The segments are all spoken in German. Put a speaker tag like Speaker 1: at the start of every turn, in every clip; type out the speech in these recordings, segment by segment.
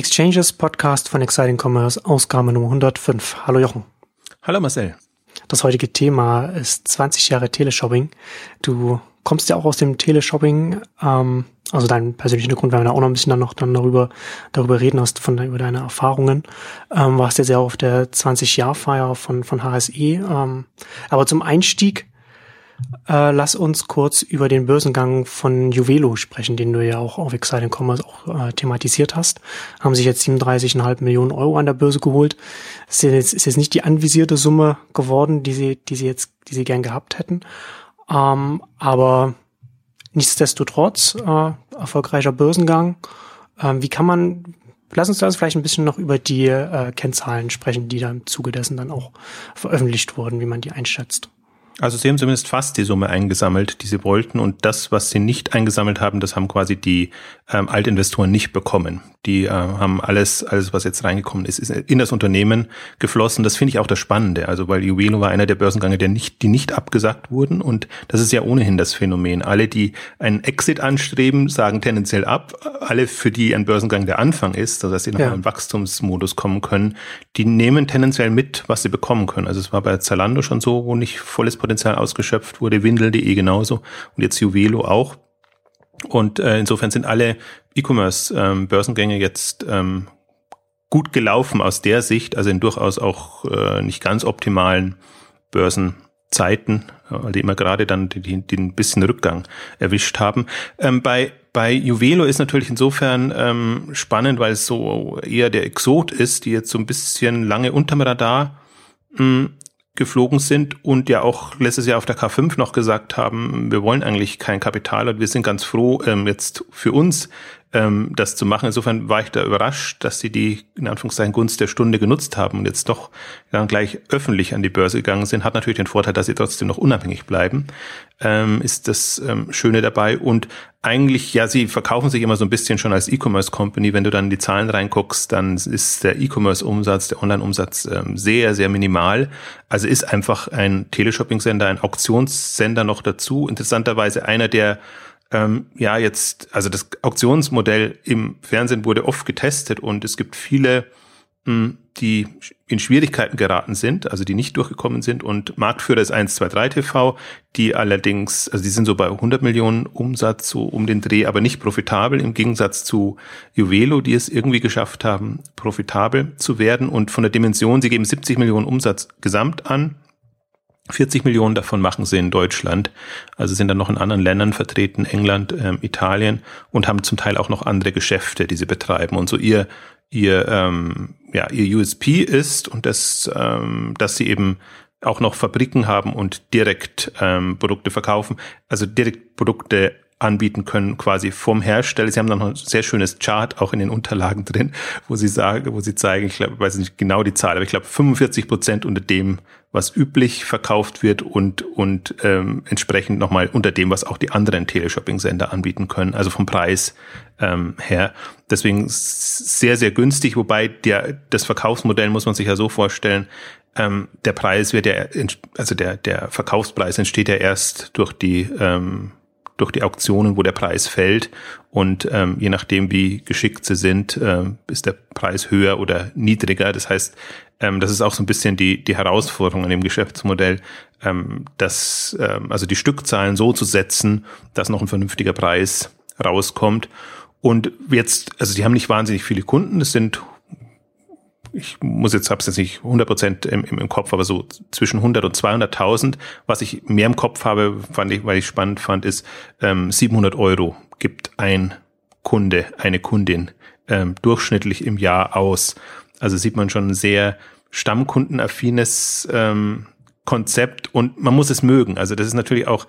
Speaker 1: Exchanges Podcast von Exciting Commerce, Ausgabe Nummer 105. Hallo Jochen.
Speaker 2: Hallo Marcel.
Speaker 1: Das heutige Thema ist 20 Jahre Teleshopping. Du kommst ja auch aus dem Teleshopping, ähm, also dein persönlicher Grund, weil wir da auch noch ein bisschen dann noch dann darüber, darüber reden hast, von über deine Erfahrungen. Ähm, warst ja sehr auf der 20-Jahr-Feier von, von HSE. Ähm, aber zum Einstieg äh, lass uns kurz über den Börsengang von Juvelo sprechen, den du ja auch auf Exciting Commerce auch äh, thematisiert hast. Haben sich jetzt 37,5 Millionen Euro an der Börse geholt. Ist jetzt, ist jetzt nicht die anvisierte Summe geworden, die sie, die sie jetzt, die sie gern gehabt hätten. Ähm, aber nichtsdestotrotz äh, erfolgreicher Börsengang. Ähm, wie kann man Lass uns da vielleicht ein bisschen noch über die äh, Kennzahlen sprechen, die da im Zuge dessen dann auch veröffentlicht wurden, wie man die einschätzt.
Speaker 2: Also sie haben zumindest fast die Summe eingesammelt, die sie wollten. Und das, was sie nicht eingesammelt haben, das haben quasi die ähm, Altinvestoren nicht bekommen. Die äh, haben alles, alles, was jetzt reingekommen ist, ist in das Unternehmen geflossen. Das finde ich auch das Spannende. Also weil Juwelo war einer der Börsengänge, der nicht, die nicht abgesagt wurden. Und das ist ja ohnehin das Phänomen. Alle, die einen Exit anstreben, sagen tendenziell ab. Alle, für die ein Börsengang der Anfang ist, dass sie noch ja. in Wachstumsmodus kommen können, die nehmen tendenziell mit, was sie bekommen können. Also es war bei Zalando schon so, wo nicht volles Potenzial Potenzial ausgeschöpft wurde, Windel.de genauso und jetzt Juvelo auch. Und äh, insofern sind alle E-Commerce-Börsengänge ähm, jetzt ähm, gut gelaufen aus der Sicht, also in durchaus auch äh, nicht ganz optimalen Börsenzeiten, weil die immer gerade dann ein bisschen Rückgang erwischt haben. Ähm, bei bei Juvelo ist natürlich insofern ähm, spannend, weil es so eher der Exot ist, die jetzt so ein bisschen lange unterm Radar mh, hm, geflogen sind und ja auch letztes Jahr auf der K5 noch gesagt haben, wir wollen eigentlich kein Kapital und wir sind ganz froh, ähm, jetzt für uns ähm, das zu machen. Insofern war ich da überrascht, dass sie die in Anführungszeichen Gunst der Stunde genutzt haben und jetzt doch dann gleich öffentlich an die Börse gegangen sind. Hat natürlich den Vorteil, dass sie trotzdem noch unabhängig bleiben. Ähm, ist das ähm, Schöne dabei und eigentlich, ja, sie verkaufen sich immer so ein bisschen schon als E-Commerce Company. Wenn du dann in die Zahlen reinguckst, dann ist der E-Commerce Umsatz, der Online Umsatz ähm, sehr, sehr minimal. Also ist einfach ein Teleshopping-Sender, ein Auktionssender noch dazu. Interessanterweise einer der ähm, ja jetzt, also das Auktionsmodell im Fernsehen wurde oft getestet und es gibt viele, mh, hm, die in Schwierigkeiten geraten sind, also die nicht durchgekommen sind. Und Marktführer ist 123 TV, die allerdings, also die sind so bei 100 Millionen Umsatz so um den Dreh, aber nicht profitabel im Gegensatz zu Juvelo, die es irgendwie geschafft haben, profitabel zu werden. Und von der Dimension, sie geben 70 Millionen Umsatz gesamt an 40 Millionen davon machen sie in Deutschland, also sind dann noch in anderen Ländern vertreten, England, ähm, Italien und haben zum Teil auch noch andere Geschäfte, die sie betreiben. Und so ihr ihr ähm, ja ihr USP ist und das, ähm, dass sie eben auch noch Fabriken haben und direkt ähm, Produkte verkaufen, also direkt Produkte anbieten können, quasi vom Hersteller. Sie haben noch ein sehr schönes Chart auch in den Unterlagen drin, wo sie sagen, wo sie zeigen, ich glaube, weiß nicht genau die Zahl, aber ich glaube 45 Prozent unter dem, was üblich verkauft wird und, und ähm, entsprechend nochmal unter dem, was auch die anderen Teleshopping-Sender anbieten können, also vom Preis ähm, her. Deswegen sehr, sehr günstig, wobei der, das Verkaufsmodell muss man sich ja so vorstellen, ähm, der Preis wird ja, also der, der Verkaufspreis entsteht ja erst durch die ähm, durch die Auktionen, wo der Preis fällt. Und ähm, je nachdem, wie geschickt sie sind, äh, ist der Preis höher oder niedriger. Das heißt, ähm, das ist auch so ein bisschen die, die Herausforderung an dem Geschäftsmodell, ähm, dass, ähm, also die Stückzahlen so zu setzen, dass noch ein vernünftiger Preis rauskommt. Und jetzt, also die haben nicht wahnsinnig viele Kunden, es sind ich muss jetzt, hab's jetzt nicht 100 Prozent im, im, Kopf, aber so zwischen 100 und 200.000. Was ich mehr im Kopf habe, fand ich, weil ich spannend fand, ist ähm, 700 Euro gibt ein Kunde, eine Kundin ähm, durchschnittlich im Jahr aus. Also sieht man schon ein sehr stammkundenaffines ähm, Konzept und man muss es mögen. Also das ist natürlich auch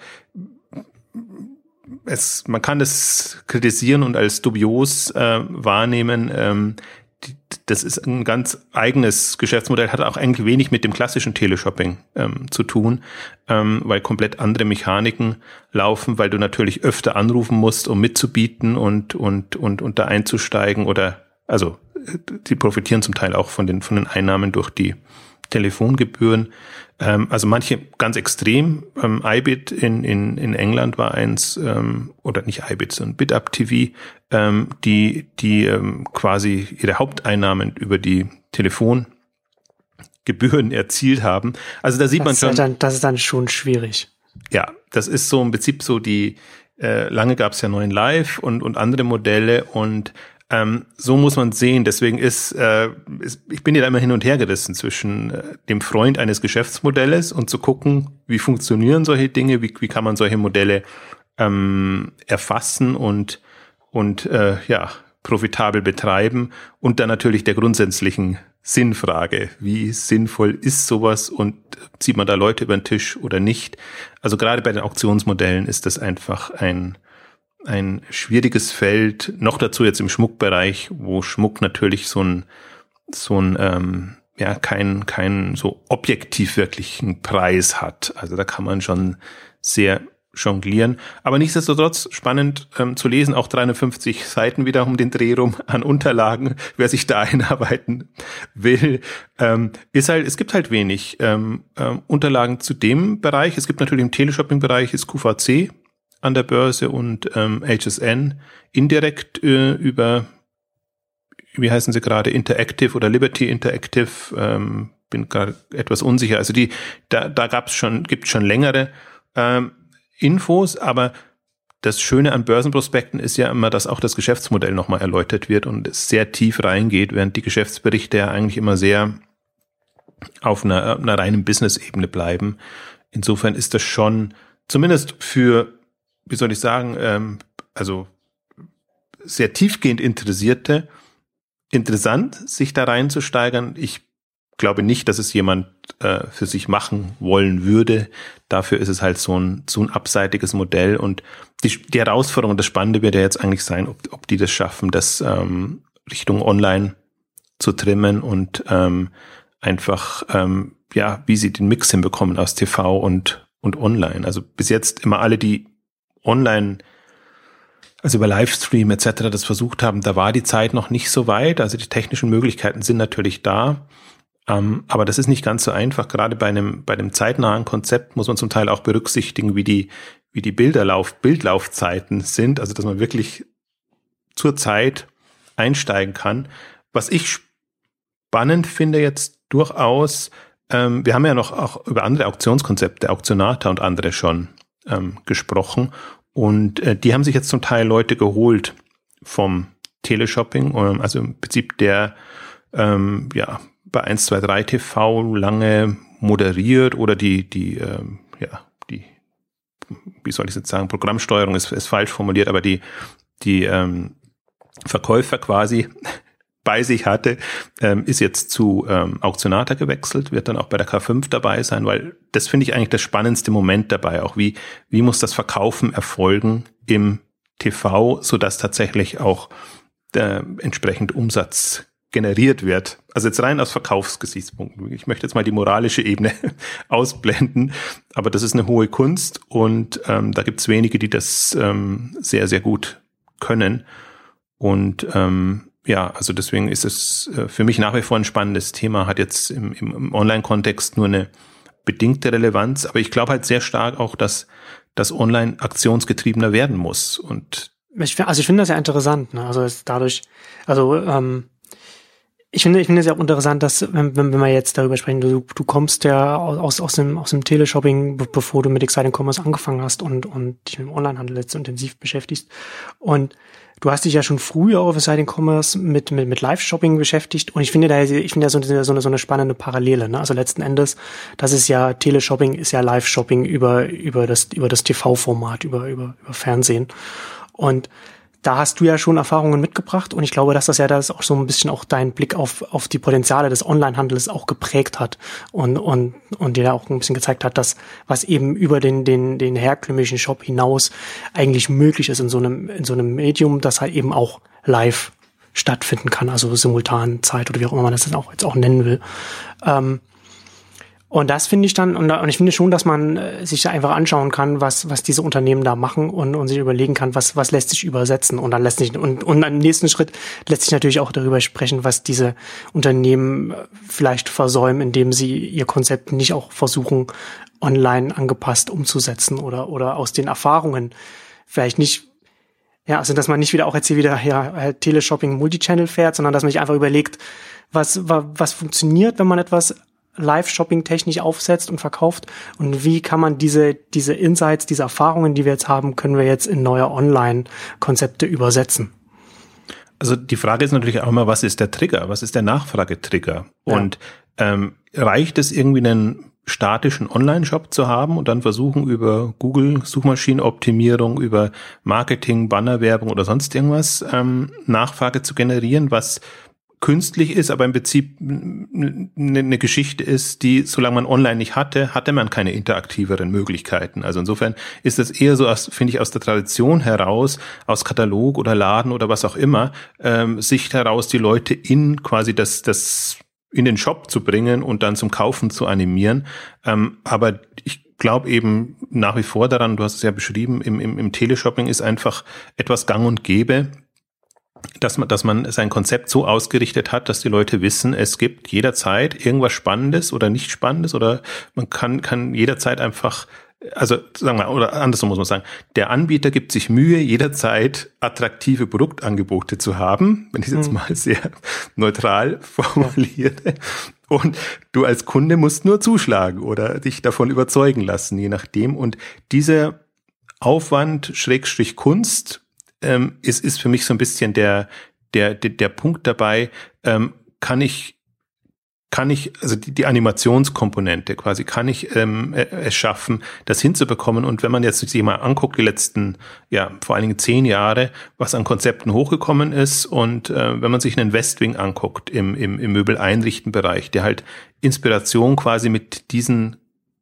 Speaker 2: es, man kann es kritisieren und als dubios äh, wahrnehmen. Ähm, das ist ein ganz eigenes Geschäftsmodell, hat auch eigentlich wenig mit dem klassischen Teleshopping ähm, zu tun, ähm, weil komplett andere Mechaniken laufen, weil du natürlich öfter anrufen musst, um mitzubieten und, und, und, und da einzusteigen oder, also, die profitieren zum Teil auch von den, von den Einnahmen durch die, Telefongebühren. Ähm, also manche ganz extrem. Ähm, iBit in, in, in England war eins, ähm, oder nicht iBit, sondern BitUp TV, ähm, die, die ähm, quasi ihre Haupteinnahmen über die Telefongebühren erzielt haben. Also da sieht
Speaker 1: das
Speaker 2: man schon.
Speaker 1: Dann, das ist dann schon schwierig.
Speaker 2: Ja, das ist so im Prinzip so die, äh, lange gab es ja neuen Live und, und andere Modelle und ähm, so muss man sehen. Deswegen ist, äh, ist, ich bin ja immer hin und her gerissen zwischen äh, dem Freund eines Geschäftsmodells und zu gucken, wie funktionieren solche Dinge, wie, wie kann man solche Modelle ähm, erfassen und und äh, ja profitabel betreiben und dann natürlich der grundsätzlichen Sinnfrage. Wie sinnvoll ist sowas und zieht man da Leute über den Tisch oder nicht? Also gerade bei den Auktionsmodellen ist das einfach ein ein schwieriges Feld, noch dazu jetzt im Schmuckbereich, wo Schmuck natürlich so ein, so ein, ähm, ja, kein, kein so objektiv wirklichen Preis hat. Also da kann man schon sehr jonglieren. Aber nichtsdestotrotz spannend ähm, zu lesen, auch 350 Seiten wieder um den Dreh rum an Unterlagen, wer sich da einarbeiten will. Ähm, ist halt, es gibt halt wenig ähm, ähm, Unterlagen zu dem Bereich. Es gibt natürlich im Teleshopping-Bereich ist QVC, an der Börse und ähm, HSN indirekt äh, über, wie heißen sie gerade, Interactive oder Liberty Interactive, ähm, bin gerade etwas unsicher. Also die, da, da gab es schon, gibt schon längere ähm, Infos, aber das Schöne an Börsenprospekten ist ja immer, dass auch das Geschäftsmodell nochmal erläutert wird und es sehr tief reingeht, während die Geschäftsberichte ja eigentlich immer sehr auf einer, einer reinen Business-Ebene bleiben. Insofern ist das schon, zumindest für wie soll ich sagen, ähm, also sehr tiefgehend Interessierte interessant, sich da reinzusteigern. Ich glaube nicht, dass es jemand äh, für sich machen wollen würde. Dafür ist es halt so ein, so ein abseitiges Modell und die, die Herausforderung, das Spannende wird ja jetzt eigentlich sein, ob, ob die das schaffen, das ähm, Richtung Online zu trimmen und ähm, einfach, ähm, ja, wie sie den Mix hinbekommen aus TV und, und Online. Also bis jetzt immer alle, die online, also über Livestream etc. das versucht haben, da war die Zeit noch nicht so weit. Also die technischen Möglichkeiten sind natürlich da. Ähm, aber das ist nicht ganz so einfach. Gerade bei einem, bei einem zeitnahen Konzept muss man zum Teil auch berücksichtigen, wie die, wie die Bilderlauf, Bildlaufzeiten sind. Also, dass man wirklich zur Zeit einsteigen kann. Was ich spannend finde jetzt durchaus, ähm, wir haben ja noch auch über andere Auktionskonzepte, Auktionata und andere schon ähm, gesprochen. Und äh, die haben sich jetzt zum Teil Leute geholt vom Teleshopping, ähm, also im Prinzip der ähm, ja bei 123 TV lange moderiert oder die, die, ähm, ja, die, wie soll ich jetzt sagen, Programmsteuerung ist, ist falsch formuliert, aber die, die ähm, Verkäufer quasi bei sich hatte, ähm, ist jetzt zu ähm, Auktionata gewechselt, wird dann auch bei der K5 dabei sein, weil das finde ich eigentlich das spannendste Moment dabei, auch wie, wie muss das Verkaufen erfolgen im TV, so dass tatsächlich auch der entsprechend Umsatz generiert wird. Also jetzt rein aus Verkaufsgesichtspunkten. Ich möchte jetzt mal die moralische Ebene ausblenden, aber das ist eine hohe Kunst und ähm, da gibt es wenige, die das ähm, sehr, sehr gut können. Und ähm, ja, also deswegen ist es äh, für mich nach wie vor ein spannendes Thema, hat jetzt im, im Online-Kontext nur eine bedingte Relevanz, aber ich glaube halt sehr stark auch, dass das Online aktionsgetriebener werden muss. Und
Speaker 1: ich, also ich finde das ja interessant, ne? Also dadurch, also ähm, ich finde, ich finde es ja auch interessant, dass, wenn, wenn, wenn wir jetzt darüber sprechen, du, du kommst ja aus, aus dem, aus dem Teleshopping, bevor du mit Exciting Commerce angefangen hast und, und dich mit dem Onlinehandel jetzt intensiv beschäftigst. Und du hast dich ja schon früher auf Exciting Commerce mit, mit, mit Live-Shopping beschäftigt. Und ich finde da, ich finde ja so, so, eine, so eine spannende Parallele, ne? Also letzten Endes, das ist ja, Teleshopping ist ja Live-Shopping über, über das, über das TV-Format, über, über, über Fernsehen. Und da hast du ja schon Erfahrungen mitgebracht und ich glaube, dass das ja das auch so ein bisschen auch deinen Blick auf, auf die Potenziale des Onlinehandels auch geprägt hat und, und, und dir auch ein bisschen gezeigt hat, dass was eben über den, den, den herkömmlichen Shop hinaus eigentlich möglich ist in so einem, in so einem Medium, das halt eben auch live stattfinden kann, also simultan Zeit oder wie auch immer man das dann auch jetzt auch nennen will. Ähm, Und das finde ich dann, und, und, ich finde schon, dass man äh, sich da einfach anschauen kann, was, was diese Unternehmen da machen und, und sich überlegen kann, was, was lässt sich übersetzen. Und dann lässt sich, und, und im nächsten Schritt lässt sich natürlich auch darüber sprechen, was diese Unternehmen äh, vielleicht versäumen, indem sie ihr Konzept nicht auch versuchen, online angepasst umzusetzen oder, oder aus den Erfahrungen vielleicht nicht ja, also dass man nicht wieder auch jetzt hier wieder ja, Teleshopping Multichannel fährt, sondern dass man sich einfach überlegt, was, was funktioniert, wenn man etwas Live-Shopping technisch aufsetzt und verkauft und wie kann man diese, diese Insights, diese Erfahrungen, die wir jetzt haben, können wir jetzt in neue Online-Konzepte übersetzen.
Speaker 2: Also die Frage ist natürlich auch immer, was ist der Trigger? Was ist der Nachfragetrigger? Ja. Und ähm, reicht es irgendwie einen statischen Online-Shop zu haben und dann versuchen über Google Suchmaschinenoptimierung, über Marketing, Bannerwerbung oder sonst irgendwas ähm, Nachfrage zu generieren, was künstlich ist, aber im Prinzip eine Geschichte ist, die, solange man online nicht hatte, hatte man keine interaktiveren Möglichkeiten. Also insofern ist es eher so, finde ich, aus der Tradition heraus, aus Katalog oder Laden oder was auch immer, ähm, Sicht heraus die Leute in quasi das, das in den Shop zu bringen und dann zum Kaufen zu animieren. Ähm, aber ich glaube eben nach wie vor daran, du hast es ja beschrieben, im, im, im Teleshopping ist einfach etwas gang und gäbe, dass man, dass man sein Konzept so ausgerichtet hat, dass die Leute wissen, es gibt jederzeit irgendwas Spannendes oder nicht Spannendes oder man kann, kann jederzeit einfach also sagen wir, oder andersrum muss man sagen, der Anbieter gibt sich Mühe, jederzeit attraktive Produktangebote zu haben, wenn ich es jetzt mhm. mal sehr neutral formuliere. Und du als Kunde musst nur zuschlagen oder dich davon überzeugen lassen, je nachdem. Und dieser Aufwand, Schrägstrich Kunst, ähm, ist, ist für mich so ein bisschen der, der, der, der Punkt dabei, ähm, kann ich kann ich, also die, die Animationskomponente quasi, kann ich ähm, äh, es schaffen, das hinzubekommen. Und wenn man jetzt sich mal anguckt, die letzten, ja, vor allen Dingen zehn Jahre, was an Konzepten hochgekommen ist und äh, wenn man sich einen Westwing anguckt im, im, im Möbel-Einrichten-Bereich, der halt Inspiration quasi mit diesen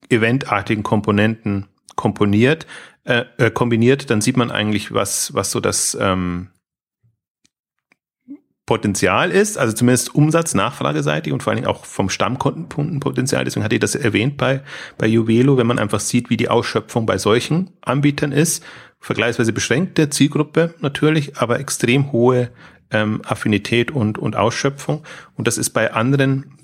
Speaker 2: eventartigen Komponenten komponiert, äh, äh, kombiniert, dann sieht man eigentlich, was, was so das ähm, Potenzial ist, also zumindest Umsatz, Nachfrageseitig und vor allen Dingen auch vom Stammkundenpotenzial. Deswegen hatte ich das erwähnt bei, bei Juvelo, wenn man einfach sieht, wie die Ausschöpfung bei solchen Anbietern ist. Vergleichsweise beschränkte Zielgruppe natürlich, aber extrem hohe ähm, Affinität und, und Ausschöpfung. Und das ist bei anderen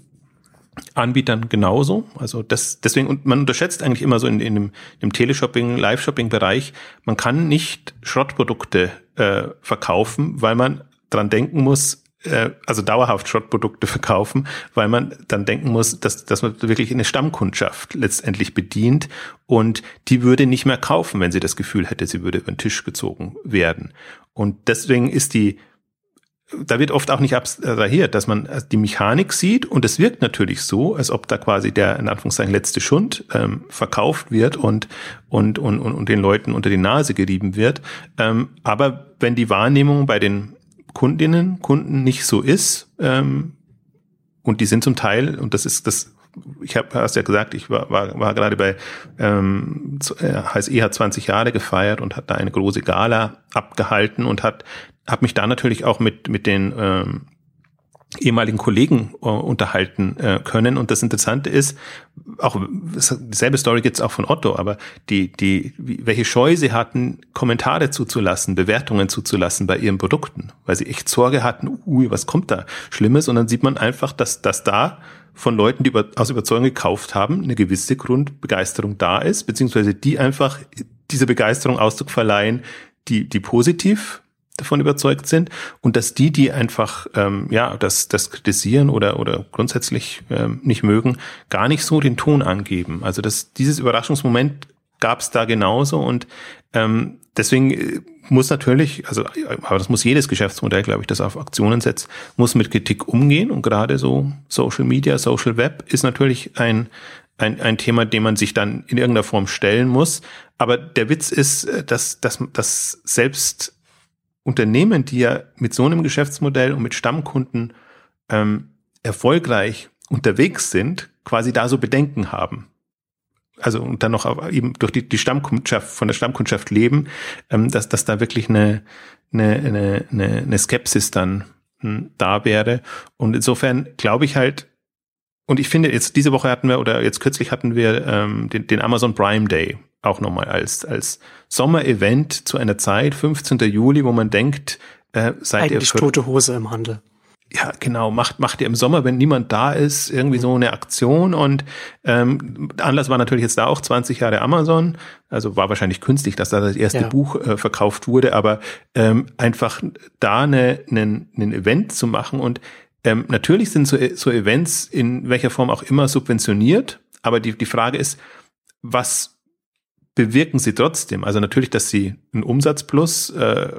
Speaker 2: Anbietern genauso. Also das, deswegen, und man unterschätzt eigentlich immer so in, in dem, im Teleshopping, Live-Shopping-Bereich, man kann nicht Schrottprodukte äh, verkaufen, weil man dran denken muss, äh, also dauerhaft Schrottprodukte verkaufen, weil man dann denken muss, dass, dass man wirklich eine Stammkundschaft letztendlich bedient und die würde nicht mehr kaufen, wenn sie das Gefühl hätte, sie würde über den Tisch gezogen werden. Und deswegen ist die da wird oft auch nicht abstrahiert, dass man die Mechanik sieht und es wirkt natürlich so, als ob da quasi der in Anführungszeichen letzte Schund ähm, verkauft wird und, und, und, und den Leuten unter die Nase gerieben wird. Ähm, aber wenn die Wahrnehmung bei den Kundinnen, Kunden nicht so ist, ähm, und die sind zum Teil, und das ist das ich habe hast ja gesagt, ich war, war, war gerade bei ähm, HSE hat 20 Jahre gefeiert und hat da eine große Gala abgehalten und hat habe mich da natürlich auch mit mit den ähm, ehemaligen Kollegen äh, unterhalten äh, können. Und das Interessante ist, auch dieselbe Story gibt's auch von Otto, aber die, die, welche Scheu sie hatten, Kommentare zuzulassen, Bewertungen zuzulassen bei ihren Produkten, weil sie echt Sorge hatten, ui, was kommt da Schlimmes? Und dann sieht man einfach, dass, dass da von Leuten, die über, aus Überzeugung gekauft haben, eine gewisse Grundbegeisterung da ist, beziehungsweise die einfach diese Begeisterung Ausdruck verleihen, die, die positiv davon überzeugt sind und dass die, die einfach ähm, ja das, das kritisieren oder oder grundsätzlich ähm, nicht mögen, gar nicht so den Ton angeben. Also das dieses Überraschungsmoment gab es da genauso und ähm, deswegen äh, muss natürlich, also aber das muss jedes Geschäftsmodell, glaube ich, das auf Aktionen setzt, muss mit Kritik umgehen und gerade so Social Media, Social Web ist natürlich ein ein, ein Thema, dem man sich dann in irgendeiner Form stellen muss. Aber der Witz ist, äh, dass, dass, dass selbst Unternehmen, die ja mit so einem Geschäftsmodell und mit Stammkunden ähm, erfolgreich unterwegs sind, quasi da so Bedenken haben. Also und dann noch eben durch die, die Stammkundschaft, von der Stammkundschaft leben, ähm, dass, dass da wirklich eine, eine, eine, eine, eine Skepsis dann hm, da wäre. Und insofern glaube ich halt, und ich finde, jetzt diese Woche hatten wir, oder jetzt kürzlich hatten wir ähm, den, den Amazon Prime Day auch nochmal als, als Sommerevent zu einer Zeit, 15. Juli, wo man denkt,
Speaker 1: äh, seid Eigentlich ihr für, tote Hose im Handel.
Speaker 2: Ja, genau, macht, macht ihr im Sommer, wenn niemand da ist, irgendwie so eine Aktion und ähm, Anlass war natürlich jetzt da auch 20 Jahre Amazon, also war wahrscheinlich künstlich, dass da das erste ja. Buch äh, verkauft wurde, aber ähm, einfach da eine, einen, einen Event zu machen und ähm, natürlich sind so, so Events in welcher Form auch immer subventioniert, aber die, die Frage ist, was bewirken sie trotzdem? Also natürlich, dass sie einen Umsatzplus äh,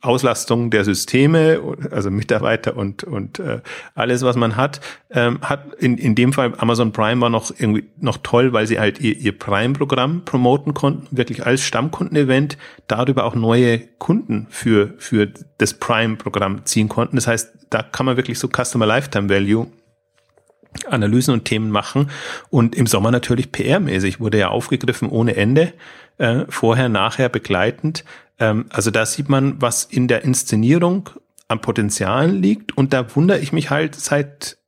Speaker 2: Auslastung der Systeme, also Mitarbeiter und und äh, alles, was man hat, ähm, hat in, in dem Fall Amazon Prime war noch irgendwie noch toll, weil sie halt ihr, ihr Prime-Programm promoten konnten, wirklich als Stammkundenevent, darüber auch neue Kunden für für das Prime-Programm ziehen konnten. Das heißt, da kann man wirklich so Customer Lifetime Value Analysen und Themen machen und im Sommer natürlich PR-mäßig wurde ja aufgegriffen ohne Ende, äh, vorher, nachher begleitend ähm, also da sieht man, was in der Inszenierung am Potenzialen liegt. Und da wundere ich mich halt seit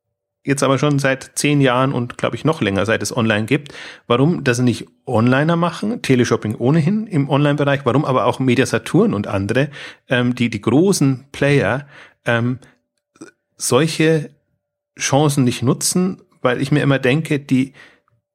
Speaker 2: jetzt aber schon seit zehn Jahren und glaube ich noch länger, seit es online gibt, warum das nicht Onliner machen, Teleshopping ohnehin im Online-Bereich, warum aber auch Media Saturn und andere, ähm, die die großen Player ähm, solche Chancen nicht nutzen, weil ich mir immer denke, die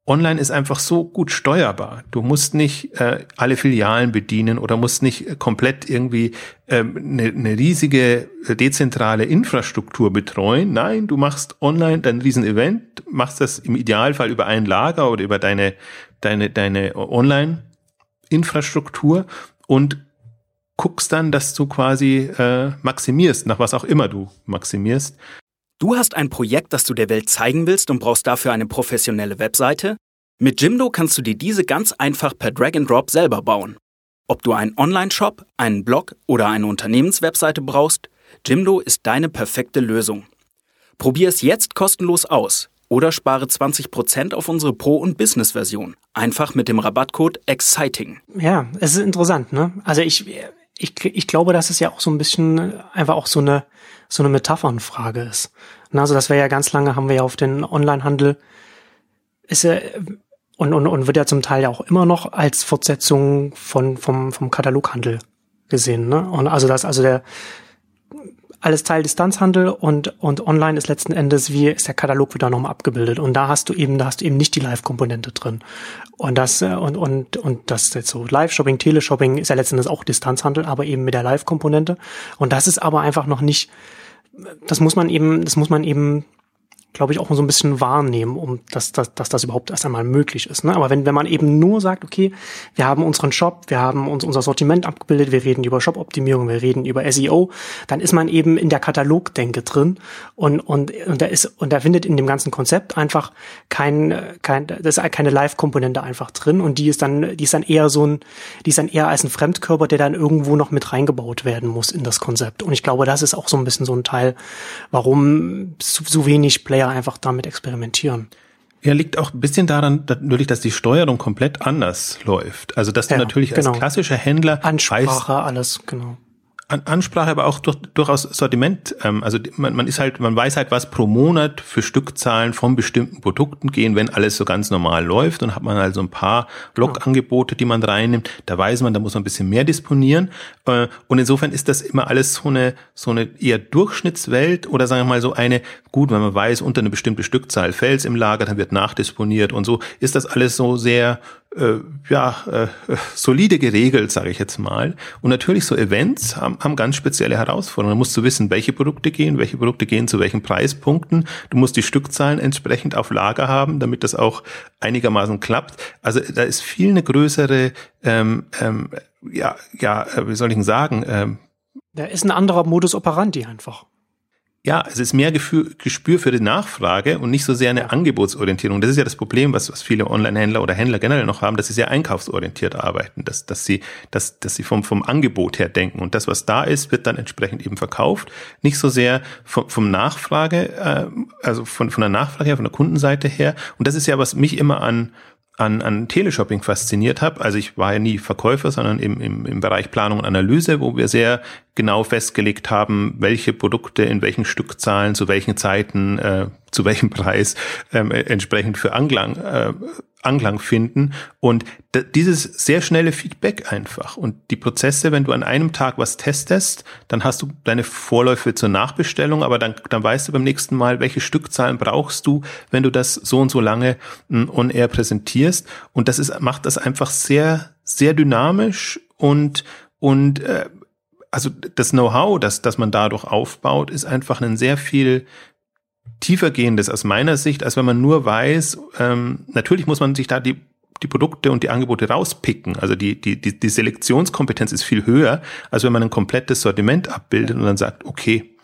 Speaker 2: Online ist einfach so gut steuerbar. Du musst nicht äh, alle Filialen bedienen oder musst nicht komplett irgendwie ähm, eine, eine riesige äh, dezentrale Infrastruktur betreuen. Nein, du machst online dein Riesenevent, machst das im Idealfall über ein Lager oder über deine, deine, deine Online-Infrastruktur und guckst dann, dass du quasi äh, maximierst, nach was auch immer du maximierst.
Speaker 3: Du hast ein Projekt, das du der Welt zeigen willst und brauchst dafür eine professionelle Webseite? Mit Jimdo kannst du dir diese ganz einfach per Drag and Drop selber bauen. Ob du einen Online-Shop, einen Blog oder eine Unternehmenswebseite brauchst, Jimdo ist deine perfekte Lösung. Probier es jetzt kostenlos aus oder spare 20% auf unsere Pro- und Business-Version. Einfach mit dem Rabattcode EXCITING.
Speaker 1: Ja, es ist interessant, ne? Also ich, ich, ich glaube, dass es ja auch so ein bisschen einfach auch so eine so eine Metaphernfrage ist. Also das wäre ja ganz lange, haben wir ja auf den Onlinehandel, ist ja, und, und, und wird ja zum Teil ja auch immer noch als Fortsetzung von, vom, vom Kataloghandel gesehen. Ne? Und also das, also der alles Teil Distanzhandel und, und online ist letzten Endes, wie ist der Katalog wieder nochmal abgebildet. Und da hast du eben, da hast du eben nicht die Live-Komponente drin. Und das, äh, und, und, und das jetzt so Live-Shopping, Teleshopping ist ja letzten Endes auch Distanzhandel, aber eben mit der Live-Komponente. Und das ist aber einfach noch nicht, das muss man eben, das muss man eben glaube ich, auch so ein bisschen wahrnehmen, um dass, dass, dass das überhaupt erst einmal möglich ist. Ne? Aber wenn, wenn man eben nur sagt, okay, wir haben unseren Shop, wir haben uns unser Sortiment abgebildet, wir reden über Shop-Optimierung, wir reden über SEO, dann ist man eben in der Katalogdenke drin und, und, und da ist, und da findet in dem ganzen Konzept einfach kein, kein, das ist keine Live-Komponente einfach drin und die ist dann, die ist dann eher so ein, die ist dann eher als ein Fremdkörper, der dann irgendwo noch mit reingebaut werden muss in das Konzept. Und ich glaube, das ist auch so ein bisschen so ein Teil, warum so, so wenig Play Player einfach damit experimentieren.
Speaker 2: Ja, liegt auch ein bisschen daran, natürlich, dass die Steuerung komplett anders läuft. Also, dass du ja, natürlich genau. als klassischer Händler
Speaker 1: Ansprache, weißt, alles, genau.
Speaker 2: An Ansprache, aber auch durch, durchaus Sortiment. Ähm, also man, man ist halt, man weiß halt, was pro Monat für Stückzahlen von bestimmten Produkten gehen, wenn alles so ganz normal läuft. Und hat man halt so ein paar Blogangebote, die man reinnimmt. Da weiß man, da muss man ein bisschen mehr disponieren. Äh, und insofern ist das immer alles so eine, so eine eher Durchschnittswelt oder sagen wir mal so eine, gut, wenn man weiß, unter eine bestimmte Stückzahl fällt im Lager, dann wird nachdisponiert und so, ist das alles so sehr äh, ja, äh, solide geregelt, sage ich jetzt mal. Und natürlich so Events haben, haben ganz spezielle Herausforderungen. Da musst du wissen, welche Produkte gehen, welche Produkte gehen zu welchen Preispunkten. Du musst die Stückzahlen entsprechend auf Lager haben, damit das auch einigermaßen klappt. Also da ist viel eine größere, ähm, ähm, ja, ja, äh, wie soll ich denn sagen? Ähm,
Speaker 1: da ist ein anderer Modus operandi einfach
Speaker 2: ja, es ist mehr Gefühl, Gespür für die Nachfrage und nicht so sehr eine Angebotsorientierung. Das ist ja das Problem, was, was viele Online-Händler oder Händler generell noch haben, dass sie sehr einkaufsorientiert arbeiten, dass, dass sie, dass, dass sie vom, vom Angebot her denken und das, was da ist, wird dann entsprechend eben verkauft. Nicht so sehr vom, vom Nachfrage, äh, also von, von der Nachfrage her, von der Kundenseite her. Und das ist ja, was mich immer an, an, an Teleshopping fasziniert habe. Also ich war ja nie Verkäufer, sondern im, im, im Bereich Planung und Analyse, wo wir sehr genau festgelegt haben, welche Produkte in welchen Stückzahlen, zu welchen Zeiten, äh, zu welchem Preis ähm, entsprechend für Anklang äh, Anklang finden und dieses sehr schnelle Feedback einfach und die Prozesse, wenn du an einem Tag was testest, dann hast du deine Vorläufe zur Nachbestellung, aber dann, dann weißt du beim nächsten Mal, welche Stückzahlen brauchst du, wenn du das so und so lange hm, on air präsentierst. Und das ist, macht das einfach sehr, sehr dynamisch und, und äh, also das Know-how, das, das man dadurch aufbaut, ist einfach ein sehr viel tiefergehendes aus meiner Sicht, als wenn man nur weiß, ähm, natürlich muss man sich da die die Produkte und die Angebote rauspicken. Also die, die, die, die Selektionskompetenz ist viel höher, als wenn man ein komplettes Sortiment abbildet und dann sagt, okay,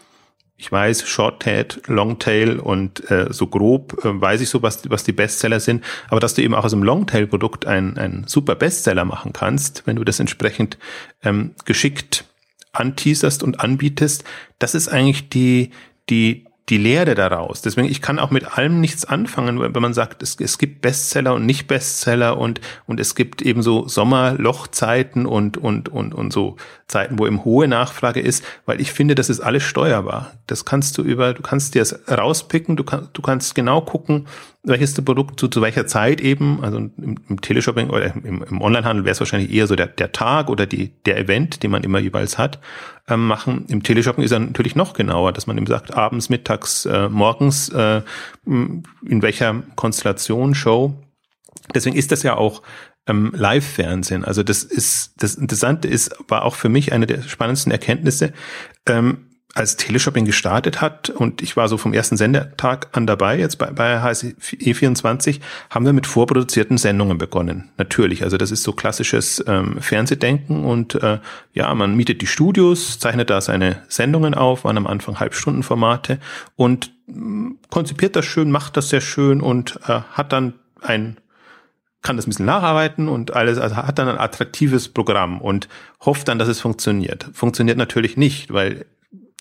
Speaker 2: ich weiß Shorttail, Longtail und äh, so grob äh, weiß ich so, was, was die Bestseller sind, aber dass du eben auch aus einem Longtail-Produkt ein, ein super Bestseller machen kannst, wenn du das entsprechend ähm, geschickt anteaserst und anbietest, das ist eigentlich die, die, die Lehre daraus. Deswegen, ich kann auch mit allem nichts anfangen, wenn man sagt, es, es gibt Bestseller und Nicht-Bestseller und, und es gibt eben so Sommerlochzeiten und, und, und, und so Zeiten, wo eben hohe Nachfrage ist, weil ich finde, das ist alles steuerbar. Das kannst du über, du kannst dir es rauspicken, du, kann, du kannst genau gucken, welches Produkt zu, zu welcher Zeit eben, also im, im Teleshopping oder im, im Onlinehandel wäre es wahrscheinlich eher so der, der Tag oder die, der Event, den man immer jeweils hat, ähm, machen. Im Teleshopping ist er natürlich noch genauer, dass man eben sagt, abends, mittags, äh, morgens, äh, in welcher Konstellation, Show. Deswegen ist das ja auch ähm, Live-Fernsehen. Also das ist, das Interessante ist, war auch für mich eine der spannendsten Erkenntnisse. Ähm, als Teleshopping gestartet hat und ich war so vom ersten Sendertag an dabei, jetzt bei, bei HSE24, haben wir mit vorproduzierten Sendungen begonnen. Natürlich, also das ist so klassisches ähm, Fernsehdenken und äh, ja, man mietet die Studios, zeichnet da seine Sendungen auf, waren am Anfang Halbstundenformate und äh, konzipiert das schön, macht das sehr schön und äh, hat dann ein kann das ein bisschen nacharbeiten und alles, also hat dann ein attraktives Programm und hofft dann, dass es funktioniert. Funktioniert natürlich nicht, weil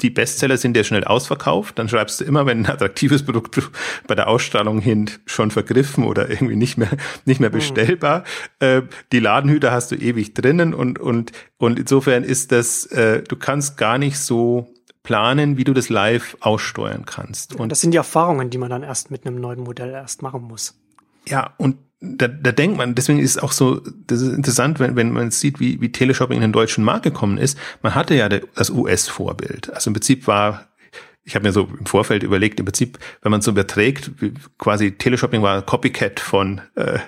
Speaker 2: die Bestseller sind ja schnell ausverkauft, dann schreibst du immer, wenn ein attraktives Produkt bei der Ausstrahlung hin schon vergriffen oder irgendwie nicht mehr, nicht mehr hm. bestellbar. Mhm. die Ladenhüter hast du ewig drinnen und, und, und insofern ist das, äh, du kannst gar nicht so planen, wie du das live aussteuern kannst.
Speaker 1: Und das sind die Erfahrungen, die man dann erst mit einem neuen Modell erst machen muss.
Speaker 2: Ja, und da, da denkt man, deswegen ist es auch so, das ist interessant, wenn, wenn man sieht, wie, wie Teleshopping in den deutschen Markt gekommen ist. Man hatte ja das US-Vorbild. Also im Prinzip war, ich habe mir so im Vorfeld überlegt, im Prinzip, wenn man so überträgt, quasi Teleshopping war Copycat von äh,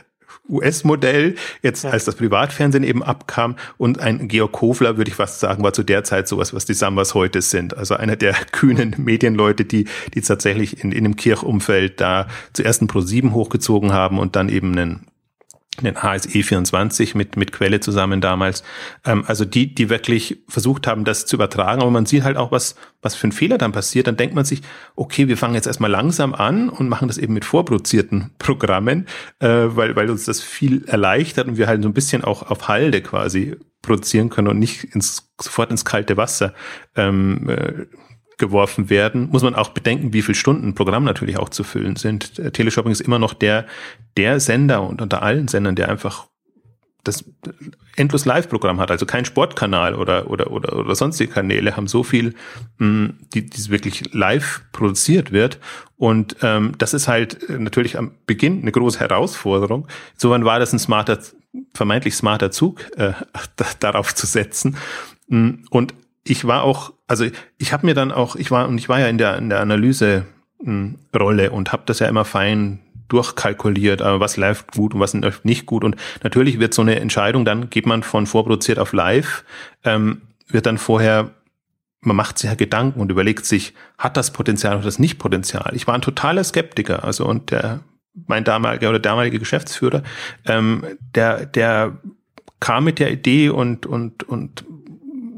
Speaker 2: US-Modell, jetzt ja. als das Privatfernsehen eben abkam und ein Georg Kofler, würde ich fast sagen, war zu der Zeit sowas, was die Sambas heute sind. Also einer der kühnen Medienleute, die, die tatsächlich in, in dem Kirchumfeld da zuerst ein Pro 7 hochgezogen haben und dann eben einen den HSE 24 mit, mit Quelle zusammen damals. Ähm, also die, die wirklich versucht haben, das zu übertragen. Aber man sieht halt auch, was, was für ein Fehler dann passiert. Dann denkt man sich, okay, wir fangen jetzt erstmal langsam an und machen das eben mit vorproduzierten Programmen, äh, weil, weil uns das viel erleichtert und wir halt so ein bisschen auch auf Halde quasi produzieren können und nicht ins, sofort ins kalte Wasser ähm, äh, geworfen werden, muss man auch bedenken, wie viel Stunden Programm natürlich auch zu füllen sind. Äh, Teleshopping ist immer noch der, der Sender und unter allen Sendern, der einfach das endlos Live-Programm hat, also kein Sportkanal oder, oder, oder, oder sonstige Kanäle haben so viel, mh, hm, die, die wirklich live produziert wird. Und ähm, das ist halt äh, natürlich am Beginn eine große Herausforderung. Insofern war das ein smarter, vermeintlich smarter Zug, äh, darauf zu setzen. Hm, und ich war auch, also ich habe mir dann auch, ich war und ich war ja in der in der Analyse hm, und habe das ja immer fein durchkalkuliert, aber was läuft gut und was läuft nicht gut. Und natürlich wird so eine Entscheidung, dann geht man von vorproduziert auf live, ähm, wird dann vorher, man macht sich ja Gedanken und überlegt sich, hat das Potenzial oder das nicht Potenzial? Ich war ein totaler Skeptiker, also und der, mein damaliger oder damalige Geschäftsführer, ähm, der, der kam mit der Idee und, und, und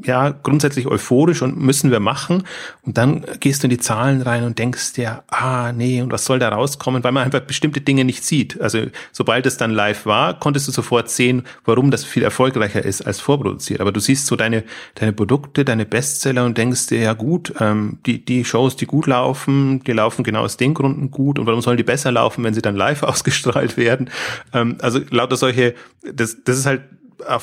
Speaker 2: ja, grundsätzlich euphorisch und müssen wir machen. Und dann gehst du in die Zahlen rein und denkst dir, ah, nee, und was soll da rauskommen? Weil man einfach bestimmte Dinge nicht sieht. Also, sobald es dann live war, konntest du sofort sehen, warum das viel erfolgreicher ist als vorproduziert. Aber du siehst so deine, deine Produkte, deine Bestseller und denkst dir, ja gut, ähm, die, die Shows, die gut laufen, die laufen genau aus den Gründen gut. Und warum sollen die besser laufen, wenn sie dann live ausgestrahlt werden? Ähm, also, lauter solche, das, das ist halt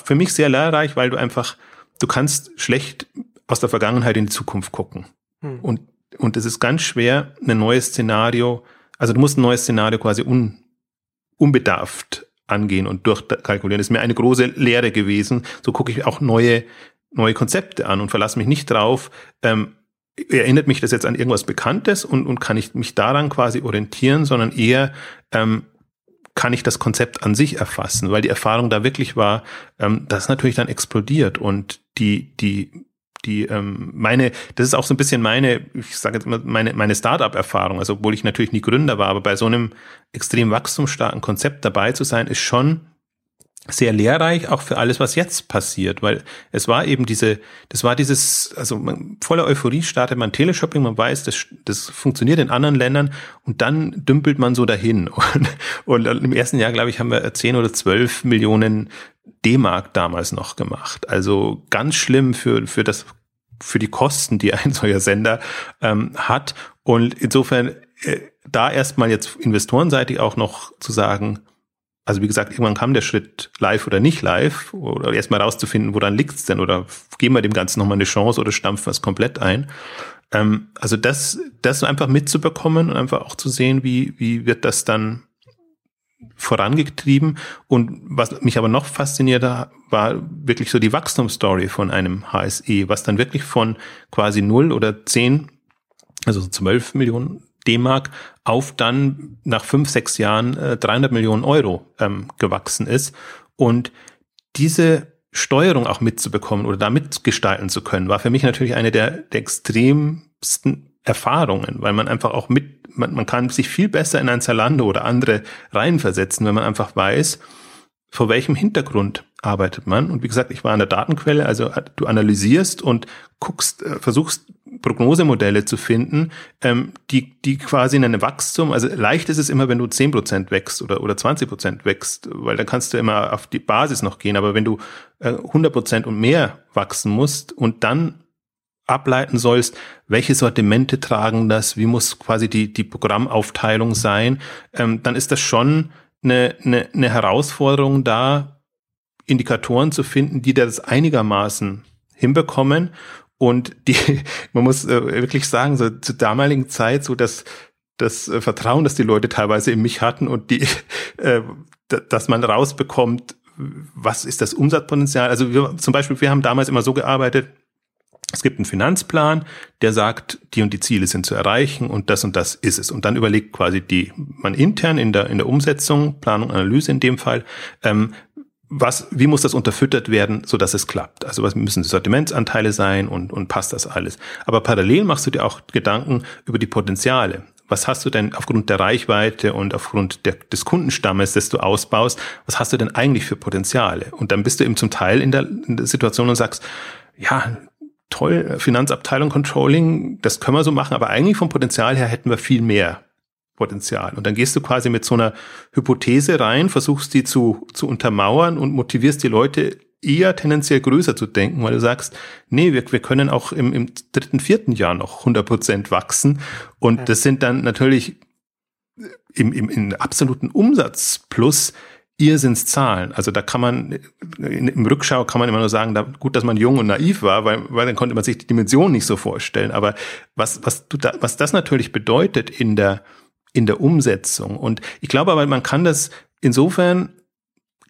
Speaker 2: für mich sehr lehrreich, weil du einfach, du kannst schlecht aus der Vergangenheit in die Zukunft gucken. Hm. Und, und es ist ganz schwer, ein neues Szenario, also du musst ein neues Szenario quasi un, unbedarft angehen und durchkalkulieren. Das ist mir eine große Lehre gewesen. So gucke ich auch neue, neue Konzepte an und verlasse mich nicht drauf, ähm, erinnert mich das jetzt an irgendwas Bekanntes und, und kann ich mich daran quasi orientieren, sondern eher ähm, kann ich das Konzept an sich erfassen, weil die Erfahrung da wirklich war, ähm, das natürlich dann explodiert und die, die, die, ähm, meine, das ist auch so ein bisschen meine, ich sage jetzt mal, meine, meine Startup-Erfahrung, also obwohl ich natürlich nie Gründer war, aber bei so einem extrem wachstumsstarken Konzept dabei zu sein, ist schon sehr lehrreich auch für alles, was jetzt passiert, weil es war eben diese, das war dieses, also man, voller Euphorie startet man Teleshopping, man weiß, das, das funktioniert in anderen Ländern und dann dümpelt man so dahin. Und, und im ersten Jahr, glaube ich, haben wir 10 oder 12 Millionen D-Mark damals noch gemacht. Also ganz schlimm für, für das, für die Kosten, die ein solcher Sender ähm, hat. Und insofern, äh, da erstmal jetzt investorenseitig auch noch zu sagen, also wie gesagt, irgendwann kam der Schritt live oder nicht live oder erstmal rauszufinden, woran liegt's denn oder geben wir dem Ganzen nochmal eine Chance oder stampfen wir es komplett ein. Ähm, also das, das einfach mitzubekommen und einfach auch zu sehen, wie, wie wird das dann vorangetrieben. Und was mich aber noch fasziniert war wirklich so die Wachstumsstory von einem HSE, was dann wirklich von quasi null oder zehn, also zwölf Millionen D-Mark auf dann nach fünf, sechs Jahren äh, 300 Millionen Euro ähm, gewachsen ist. Und diese Steuerung auch mitzubekommen oder da mitgestalten zu können, war für mich natürlich eine der, der extremsten Erfahrungen, weil man einfach auch mit, man, man kann sich viel besser in ein Zalando oder andere reinversetzen, wenn man einfach weiß, vor welchem Hintergrund arbeitet man. Und wie gesagt, ich war an der Datenquelle, also du analysierst und guckst, äh, versuchst Prognosemodelle zu finden, ähm, die, die quasi in einem Wachstum, also leicht ist es immer, wenn du zehn Prozent wächst oder, oder 20% wächst, weil dann kannst du immer auf die Basis noch gehen. Aber wenn du äh, 100% und mehr wachsen musst und dann ableiten sollst, welche Sortimente tragen das, wie muss quasi die, die Programmaufteilung sein, ähm, dann ist das schon eine, eine, eine Herausforderung da, Indikatoren zu finden, die das einigermaßen hinbekommen und die, man muss äh, wirklich sagen, so zur damaligen Zeit, so dass das äh, Vertrauen, das die Leute teilweise in mich hatten und die, äh, dass man rausbekommt, was ist das Umsatzpotenzial. Also wir, zum Beispiel, wir haben damals immer so gearbeitet, es gibt einen Finanzplan, der sagt, die und die Ziele sind zu erreichen und das und das ist es. Und dann überlegt quasi die, man intern in der, in der Umsetzung, Planung, Analyse in dem Fall, ähm, was, wie muss das unterfüttert werden, so dass es klappt? Also was müssen die Sortimentsanteile sein und, und passt das alles? Aber parallel machst du dir auch Gedanken über die Potenziale. Was hast du denn aufgrund der Reichweite und aufgrund der, des Kundenstammes, das du ausbaust, was hast du denn eigentlich für Potenziale? Und dann bist du eben zum Teil in der, in der Situation und sagst, ja, toll, Finanzabteilung Controlling, das können wir so machen, aber eigentlich vom Potenzial her hätten wir viel mehr Potenzial. Und dann gehst du quasi mit so einer Hypothese rein, versuchst die zu, zu untermauern und motivierst die Leute eher tendenziell größer zu denken, weil du sagst, nee, wir, wir können auch im, im dritten, vierten Jahr noch 100 Prozent wachsen. Und das sind dann natürlich im, im, im absoluten Umsatz plus Irrsinnszahlen. Also da kann man, im Rückschau kann man immer nur sagen, da, gut, dass man jung und naiv war, weil, weil dann konnte man sich die Dimension nicht so vorstellen. Aber was, was, du da, was das natürlich bedeutet in der, in der Umsetzung. Und ich glaube aber, man kann das insofern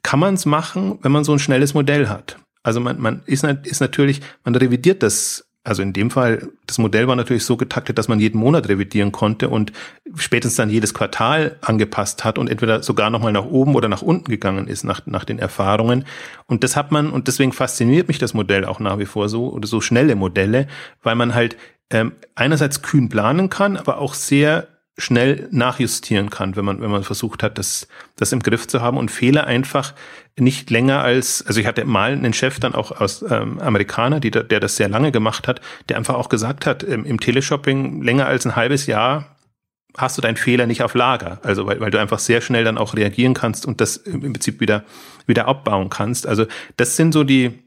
Speaker 2: kann man es machen, wenn man so ein schnelles Modell hat. Also man, man ist, ist natürlich, man revidiert das also in dem Fall, das Modell war natürlich so getaktet, dass man jeden Monat revidieren konnte und spätestens dann jedes Quartal angepasst hat und entweder sogar nochmal nach oben oder nach unten gegangen ist nach, nach den Erfahrungen. Und das hat man, und deswegen fasziniert mich das Modell auch nach wie vor so, oder so schnelle Modelle, weil man halt ähm, einerseits kühn planen kann, aber auch sehr schnell nachjustieren kann, wenn man, wenn man versucht hat, das, das im Griff zu haben und Fehler einfach nicht länger als, also ich hatte mal einen Chef dann auch aus ähm, Amerikaner, die, der das sehr lange gemacht hat, der einfach auch gesagt hat, im, im Teleshopping länger als ein halbes Jahr hast du deinen Fehler nicht auf Lager. Also weil, weil du einfach sehr schnell dann auch reagieren kannst und das im Prinzip wieder, wieder abbauen kannst. Also das sind so die,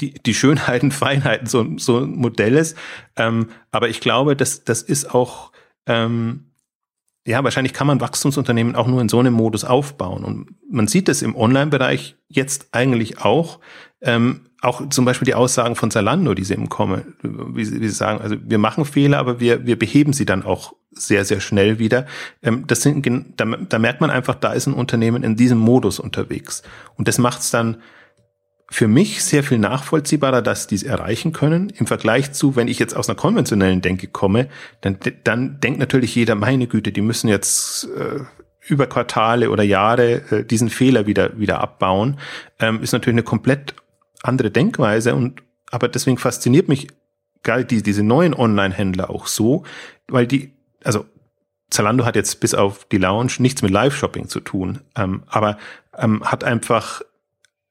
Speaker 2: die, die Schönheiten, Feinheiten so, so ein Modell ist. Ähm, aber ich glaube, das, das ist auch, ähm, ja, wahrscheinlich kann man Wachstumsunternehmen auch nur in so einem Modus aufbauen. Und man sieht das im Online-Bereich jetzt eigentlich auch. Ähm, auch zum Beispiel die Aussagen von Zalando, die sie eben kommen, wie sie, wie sie sagen, also wir machen Fehler, aber wir, wir beheben sie dann auch sehr, sehr schnell wieder. Ähm, das sind, da, da merkt man einfach, da ist ein Unternehmen in diesem Modus unterwegs. Und das macht es dann für mich sehr viel nachvollziehbarer, dass die es erreichen können, im Vergleich zu, wenn ich jetzt aus einer konventionellen Denke komme, dann, dann denkt natürlich jeder, meine Güte, die müssen jetzt äh, über Quartale oder Jahre äh, diesen Fehler wieder, wieder abbauen. Ähm, ist natürlich eine komplett andere Denkweise und aber deswegen fasziniert mich gerade die, diese neuen Online-Händler auch so, weil die, also Zalando hat jetzt bis auf die Lounge nichts mit Live-Shopping zu tun, ähm, aber ähm, hat einfach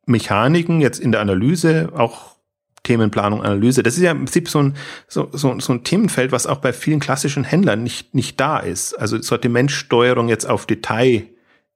Speaker 2: Mechaniken jetzt in der Analyse, auch Themenplanung, Analyse. Das ist ja im Prinzip so ein, so, so, so ein Themenfeld, was auch bei vielen klassischen Händlern nicht, nicht da ist. Also Sortimentsteuerung jetzt auf Detail.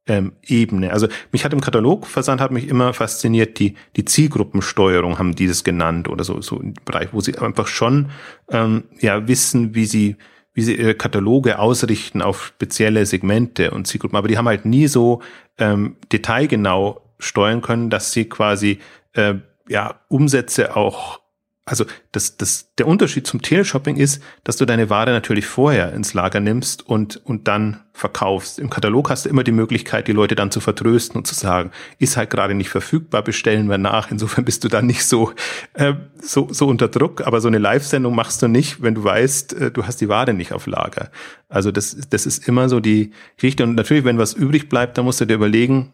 Speaker 2: Ähm, Ebene. Also mich hat im Katalogversand hat mich immer fasziniert die die Zielgruppensteuerung haben die das genannt oder so so im Bereich, wo sie einfach schon ähm, ja wissen, wie sie wie sie ihre Kataloge ausrichten auf spezielle Segmente und Zielgruppen. Aber die haben halt nie so ähm, detailgenau steuern können, dass sie quasi äh, ja Umsätze auch also das, das, der Unterschied zum Teleshopping ist, dass du deine Ware natürlich vorher ins Lager nimmst und, und dann verkaufst. Im Katalog hast du immer die Möglichkeit, die Leute dann zu vertrösten und zu sagen, ist halt gerade nicht verfügbar, bestellen wir nach. Insofern bist du dann nicht so, äh, so, so unter Druck. Aber so eine Live-Sendung machst du nicht, wenn du weißt, äh, du hast die Ware nicht auf Lager. Also das, das ist immer so die Geschichte. Und natürlich, wenn was übrig bleibt, dann musst du dir überlegen,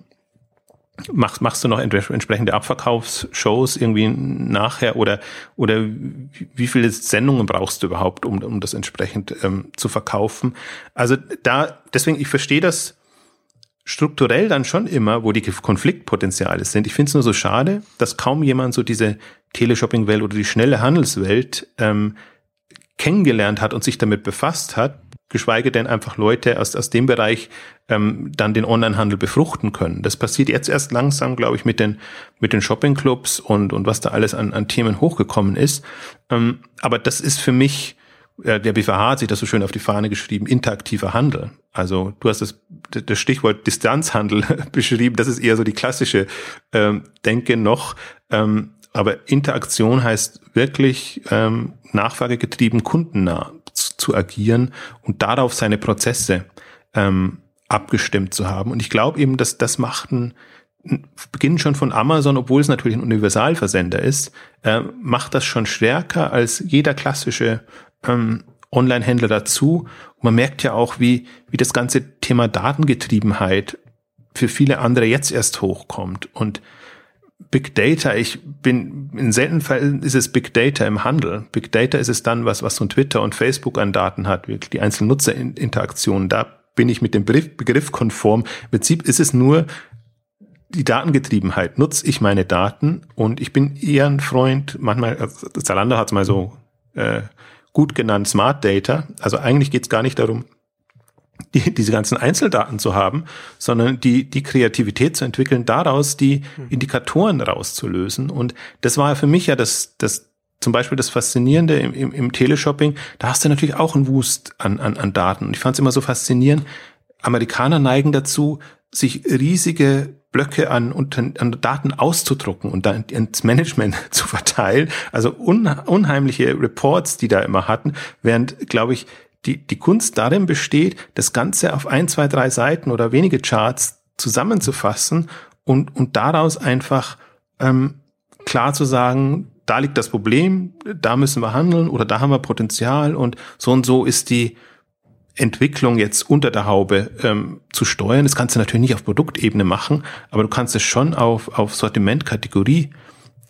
Speaker 2: machst, machst du noch entsprechende Abverkaufsshows irgendwie nachher oder, oder wie viele Sendungen brauchst du überhaupt, um, um das entsprechend ähm, zu verkaufen? Also da, deswegen, ich verstehe das strukturell dann schon immer, wo die Konfliktpotenziale sind. Ich finde es nur so schade, dass kaum jemand so diese Teleshopping-Welt oder die schnelle Handelswelt ähm, kennengelernt hat und sich damit befasst hat, geschweige denn einfach Leute aus, aus dem Bereich ähm, dann den Onlinehandel befruchten können. Das passiert jetzt erst langsam, glaube ich, mit den, mit den Shoppingclubs und, und was da alles an, an Themen hochgekommen ist. Ähm, aber das ist für mich, äh, der BVH hat sich das so schön auf die Fahne geschrieben, interaktiver Handel. Also du hast das, das Stichwort Distanzhandel beschrieben, das ist eher so die klassische ähm, Denke noch. Ähm, aber Interaktion heißt wirklich ähm, nachfragegetrieben, kundennah zu agieren und darauf seine Prozesse ähm, abgestimmt zu haben. Und ich glaube eben, dass das macht ein, beginnen schon von Amazon, obwohl es natürlich ein Universalversender ist, äh, macht das schon stärker als jeder klassische ähm, Online-Händler dazu. Und man merkt ja auch, wie, wie das ganze Thema Datengetriebenheit für viele andere jetzt erst hochkommt. Und Big Data, ich bin, in seltenen Fällen ist es Big Data im Handel. Big Data ist es dann, was, was so ein Twitter und Facebook an Daten hat, wirklich die einzelnen Nutzerinteraktionen. Da bin ich mit dem Begriff, Begriff konform. Im Prinzip ist es nur die Datengetriebenheit. Nutze ich meine Daten und ich bin eher ein Freund, manchmal, also Zalando hat es mal so äh, gut genannt, Smart Data. Also eigentlich geht es gar nicht darum, die, diese ganzen Einzeldaten zu haben, sondern die, die Kreativität zu entwickeln, daraus die hm. Indikatoren rauszulösen. Und das war für mich ja das, das zum Beispiel das Faszinierende im, im, im Teleshopping. Da hast du natürlich auch einen Wust an, an, an Daten. Und ich fand es immer so faszinierend. Amerikaner neigen dazu, sich riesige Blöcke an, an Daten auszudrucken und dann ins Management zu verteilen. Also unheimliche Reports, die da immer hatten, während, glaube ich, die, die Kunst darin besteht, das Ganze auf ein, zwei, drei Seiten oder wenige Charts zusammenzufassen und, und daraus einfach ähm, klar zu sagen, da liegt das Problem, da müssen wir handeln oder da haben wir Potenzial und so und so ist die Entwicklung jetzt unter der Haube ähm, zu steuern. Das kannst du natürlich nicht auf Produktebene machen, aber du kannst es schon auf, auf Sortiment, Kategorie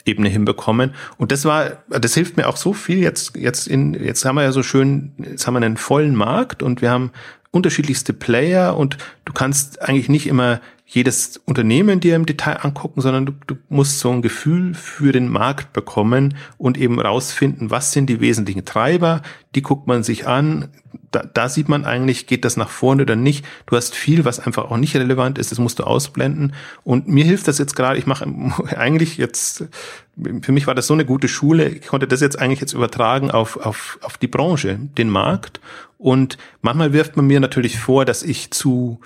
Speaker 2: Ebene hinbekommen. Und das war, das hilft mir auch so viel. Jetzt, jetzt in, jetzt haben wir ja so schön, jetzt haben wir einen vollen Markt und wir haben unterschiedlichste Player und du kannst eigentlich nicht immer jedes Unternehmen dir im Detail angucken, sondern du, du musst so ein Gefühl für den Markt bekommen und eben rausfinden, was sind die wesentlichen Treiber, die guckt man sich an, da, da sieht man eigentlich, geht das nach vorne oder nicht. Du hast viel, was einfach auch nicht relevant ist, das musst du ausblenden. Und mir hilft das jetzt gerade, ich mache eigentlich jetzt, für mich war das so eine gute Schule, ich konnte das jetzt eigentlich jetzt übertragen auf, auf, auf die Branche, den Markt. Und manchmal wirft man mir natürlich vor, dass ich zu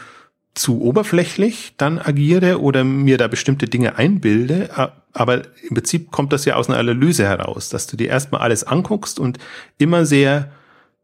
Speaker 2: zu oberflächlich dann agiere oder mir da bestimmte Dinge einbilde. Aber im Prinzip kommt das ja aus einer Analyse heraus, dass du dir erstmal alles anguckst und immer sehr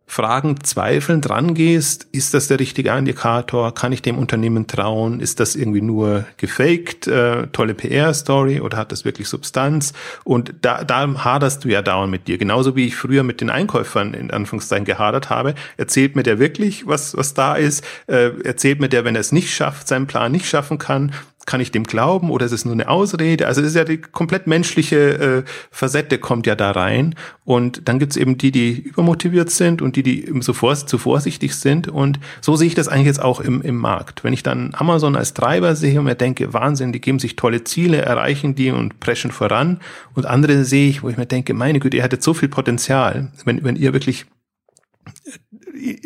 Speaker 2: Fragen zweifelnd rangehst, ist das der richtige Indikator? Kann ich dem Unternehmen trauen? Ist das irgendwie nur gefaked, äh, tolle PR-Story oder hat das wirklich Substanz? Und da, da haderst du ja dauernd mit dir. Genauso wie ich früher mit den Einkäufern in Anführungszeichen gehadert habe. Erzählt mir der wirklich, was, was da ist? Äh, erzählt mir der, wenn er es nicht schafft, seinen Plan nicht schaffen kann? Kann ich dem glauben oder ist es nur eine Ausrede? Also es ist ja die komplett menschliche äh, Facette kommt ja da rein. Und dann gibt's eben die, die übermotiviert sind und die, die eben so vor, zu vorsichtig sind. Und so sehe ich das eigentlich jetzt auch im, im Markt. Wenn ich dann Amazon als Treiber sehe und mir denke, Wahnsinn, die geben sich tolle Ziele, erreichen die und preschen voran. Und andere sehe ich, wo ich mir denke, meine Güte, ihr hattet so viel Potenzial. Wenn, wenn ihr wirklich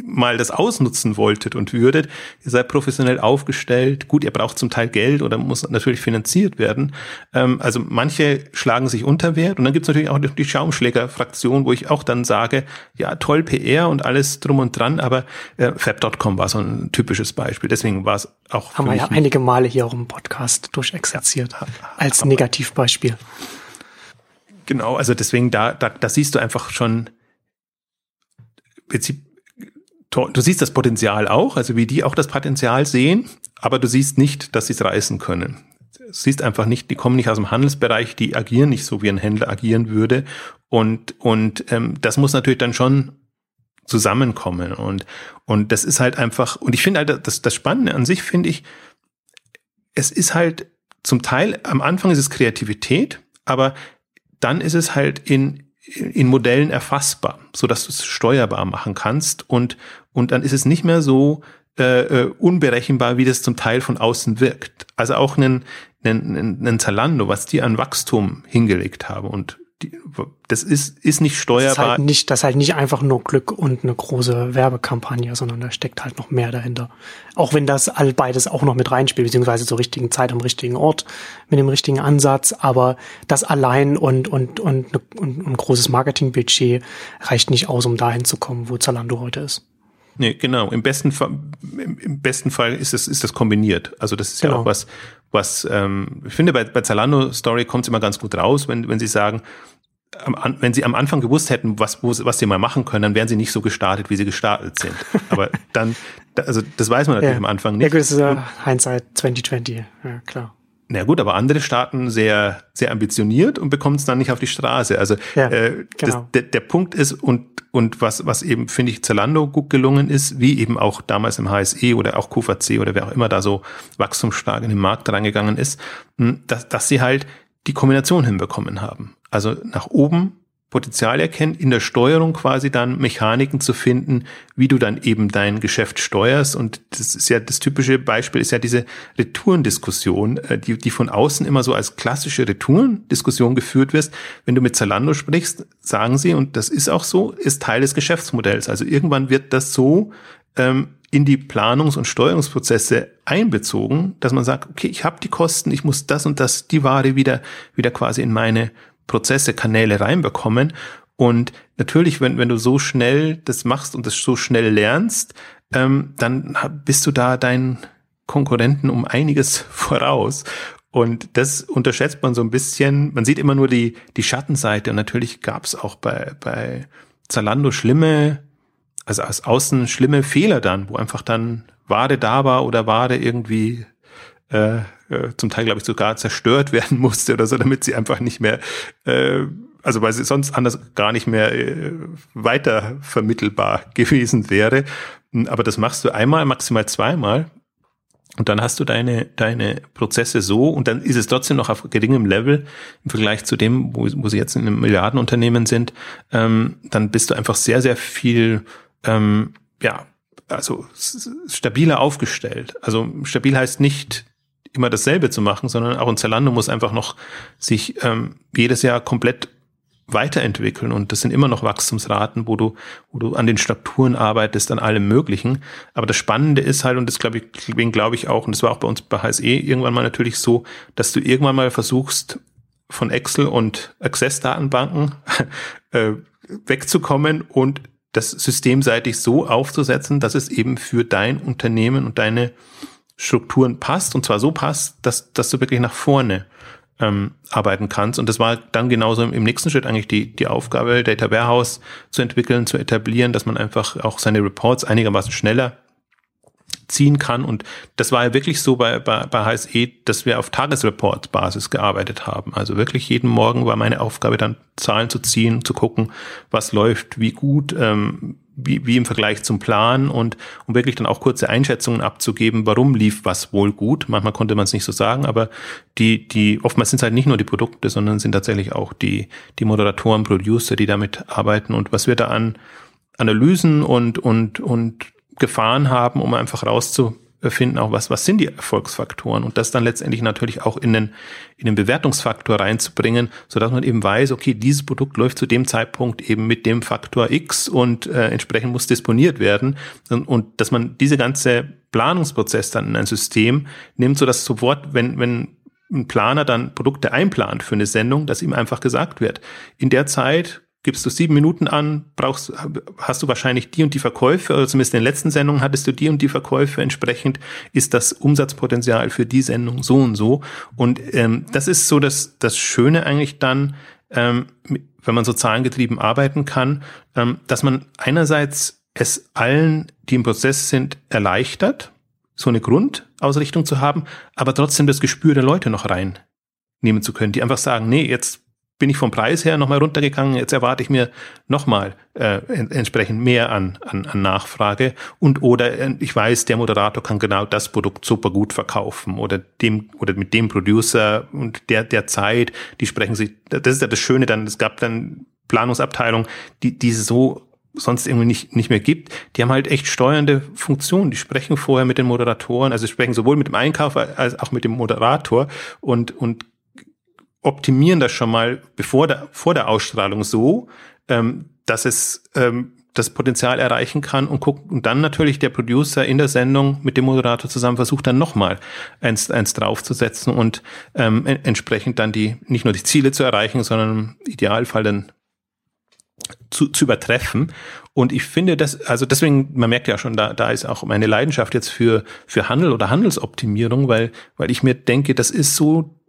Speaker 2: mal das ausnutzen wolltet und würdet, ihr seid professionell aufgestellt, gut, ihr braucht zum Teil Geld oder muss natürlich finanziert werden. Ähm, also manche schlagen sich unter Wert und dann gibt es natürlich auch die Schaumschläger-Fraktion, wo ich auch dann sage, ja, toll PR und alles drum und dran, aber äh, Fab.com war so ein typisches Beispiel. Deswegen war es auch.
Speaker 1: Haben wir ja einige Male hier auch im Podcast durchexerziert als Negativbeispiel.
Speaker 2: Genau, also deswegen da, da, da siehst du einfach schon Prinzip du siehst das Potenzial auch, also wie die auch das Potenzial sehen, aber du siehst nicht, dass sie es reißen können. Du siehst einfach nicht, die kommen nicht aus dem Handelsbereich, die agieren nicht so, wie ein Händler agieren würde. Und, und ähm, das muss natürlich dann schon zusammenkommen. Und, und das ist halt einfach, und ich finde halt, das, das Spannende an sich finde ich, es ist halt zum Teil, am Anfang ist es Kreativität, aber dann ist es halt in, in Modellen erfassbar, so dass du es steuerbar machen kannst und und dann ist es nicht mehr so äh, äh, unberechenbar, wie das zum Teil von außen wirkt. Also auch einen, einen, einen Zalando, was die an Wachstum hingelegt haben und die, das ist, ist nicht steuerbar. Das ist,
Speaker 1: halt nicht, das ist halt nicht einfach nur Glück und eine große Werbekampagne, sondern da steckt halt noch mehr dahinter. Auch wenn das all beides auch noch mit reinspielt, beziehungsweise zur richtigen Zeit am richtigen Ort, mit dem richtigen Ansatz, aber das allein und, und, und, und ein großes Marketingbudget reicht nicht aus, um dahin zu kommen, wo Zalando heute ist.
Speaker 2: Nee, genau. Im besten Fall, im besten Fall ist es, ist das kombiniert. Also das ist genau. ja auch was, was, ähm, ich finde, bei, bei Zalando Story kommt es immer ganz gut raus, wenn, wenn sie sagen, am, wenn sie am Anfang gewusst hätten, was, wo, was sie mal machen können, dann wären sie nicht so gestartet, wie sie gestartet sind. Aber dann, also das weiß man natürlich ja. am Anfang nicht.
Speaker 1: Ja, gut, das ist ja Hindsight 2020, ja klar.
Speaker 2: Na gut, aber andere starten sehr, sehr ambitioniert und bekommen es dann nicht auf die Straße. Also ja, äh, genau. das, der, der Punkt ist, und, und was, was eben, finde ich, Zalando gut gelungen ist, wie eben auch damals im HSE oder auch QVC oder wer auch immer da so wachstumsstark in den Markt reingegangen ist, dass, dass sie halt die Kombination hinbekommen haben. Also nach oben Potenzial erkennt, in der Steuerung quasi dann Mechaniken zu finden, wie du dann eben dein Geschäft steuerst. Und das ist ja das typische Beispiel, ist ja diese Retourendiskussion, äh, die, die von außen immer so als klassische Retourendiskussion geführt wird. Wenn du mit Zalando sprichst, sagen sie, und das ist auch so, ist Teil des Geschäftsmodells. Also irgendwann wird das so ähm, in die Planungs- und Steuerungsprozesse einbezogen, dass man sagt, okay, ich habe die Kosten, ich muss das und das, die Ware wieder, wieder quasi in meine Prozesse, Kanäle reinbekommen. Und natürlich, wenn, wenn du so schnell das machst und das so schnell lernst, ähm, dann bist du da deinen Konkurrenten um einiges voraus. Und das unterschätzt man so ein bisschen. Man sieht immer nur die, die Schattenseite. Und natürlich gab es auch bei, bei Zalando schlimme, also aus außen schlimme Fehler dann, wo einfach dann Ware da war oder Ware irgendwie äh, äh, zum Teil, glaube ich, sogar zerstört werden musste oder so, damit sie einfach nicht mehr, äh, also weil sie sonst anders gar nicht mehr äh, weiter vermittelbar gewesen wäre. Aber das machst du einmal, maximal zweimal. Und dann hast du deine, deine Prozesse so und dann ist es trotzdem noch auf geringem Level im Vergleich zu dem, wo, wo sie jetzt in einem Milliardenunternehmen sind. Ähm, dann bist du einfach sehr, sehr viel, ähm, ja, also stabiler aufgestellt. Also stabil heißt nicht immer dasselbe zu machen, sondern auch ein Zalando muss einfach noch sich ähm, jedes Jahr komplett weiterentwickeln und das sind immer noch Wachstumsraten, wo du, wo du an den Strukturen arbeitest, an allem Möglichen. Aber das Spannende ist halt, und das glaube ich, deswegen glaube ich auch, und das war auch bei uns bei HSE irgendwann mal natürlich so, dass du irgendwann mal versuchst, von Excel und Access-Datenbanken äh, wegzukommen und das systemseitig so aufzusetzen, dass es eben für dein Unternehmen und deine Strukturen passt und zwar so passt, dass, dass du wirklich nach vorne ähm, arbeiten kannst. Und das war dann genauso im, im, nächsten Schritt eigentlich die, die Aufgabe, Data Warehouse zu entwickeln, zu etablieren, dass man einfach auch seine Reports einigermaßen schneller ziehen kann. Und das war ja wirklich so bei, bei, bei HSE, dass wir auf Tagesreport-Basis gearbeitet haben. Also wirklich jeden Morgen war meine Aufgabe dann Zahlen zu ziehen, zu gucken, was läuft, wie gut, ähm, wie, wie im Vergleich zum Plan und um wirklich dann auch kurze Einschätzungen abzugeben, warum lief was wohl gut. Manchmal konnte man es nicht so sagen, aber die, die, oftmals sind es halt nicht nur die Produkte, sondern sind tatsächlich auch die, die Moderatoren, Producer, die damit arbeiten und was wir da an Analysen und, und, und Gefahren haben, um einfach rauszufinden, auch was, was sind die Erfolgsfaktoren und das dann letztendlich natürlich auch in den, in den Bewertungsfaktor reinzubringen, so dass man eben weiß, okay, dieses Produkt läuft zu dem Zeitpunkt eben mit dem Faktor X und äh, entsprechend muss disponiert werden. Und, und dass man diese ganze Planungsprozess dann in ein System nimmt, so dass sofort, wenn, wenn ein Planer dann Produkte einplant für eine Sendung, dass ihm einfach gesagt wird, in der Zeit gibst du sieben Minuten an, brauchst, hast du wahrscheinlich die und die Verkäufe, oder zumindest in den letzten Sendungen hattest du die und die Verkäufe, entsprechend ist das Umsatzpotenzial für die Sendung so und so. Und ähm, das ist so das, das Schöne eigentlich dann, ähm, wenn man so zahlengetrieben arbeiten kann, ähm, dass man einerseits es allen, die im Prozess sind, erleichtert, so eine Grundausrichtung zu haben, aber trotzdem das Gespür der Leute noch reinnehmen zu können, die einfach sagen, nee, jetzt bin ich vom Preis her nochmal runtergegangen. Jetzt erwarte ich mir nochmal äh, entsprechend mehr an, an, an Nachfrage. Und oder äh, ich weiß, der Moderator kann genau das Produkt super gut verkaufen oder dem oder mit dem Producer und der der Zeit, die sprechen sich. Das ist ja das Schöne dann. Es gab dann Planungsabteilungen, die die so sonst irgendwie nicht, nicht mehr gibt, die haben halt echt steuernde Funktionen. Die sprechen vorher mit den Moderatoren, also sprechen sowohl mit dem Einkauf als auch mit dem Moderator und, und optimieren das schon mal bevor der, vor der Ausstrahlung so, ähm, dass es ähm, das Potenzial erreichen kann und guckt und dann natürlich der Producer in der Sendung mit dem Moderator zusammen versucht dann nochmal eins, eins draufzusetzen und ähm, entsprechend dann die nicht nur die Ziele zu erreichen, sondern im Idealfall dann zu, zu übertreffen. Und ich finde das, also deswegen, man merkt ja schon, da, da ist auch meine Leidenschaft jetzt für, für Handel oder Handelsoptimierung, weil, weil ich mir denke, das ist so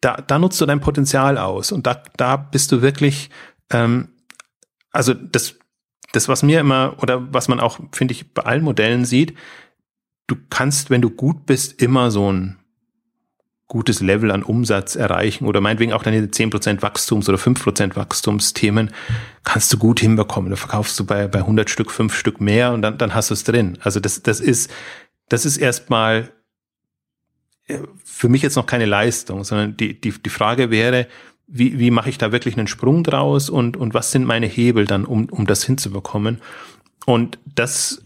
Speaker 2: da, da nutzt du dein Potenzial aus und da, da bist du wirklich, ähm, also das, das, was mir immer oder was man auch, finde ich, bei allen Modellen sieht, du kannst, wenn du gut bist, immer so ein gutes Level an Umsatz erreichen oder meinetwegen auch deine 10% Wachstums- oder 5% Wachstumsthemen kannst du gut hinbekommen. Da verkaufst du bei, bei 100 Stück, 5 Stück mehr und dann, dann hast du es drin. Also das, das ist, das ist erstmal für mich jetzt noch keine Leistung, sondern die, die, die Frage wäre, wie, wie mache ich da wirklich einen Sprung draus und, und was sind meine Hebel dann, um, um das hinzubekommen? Und das,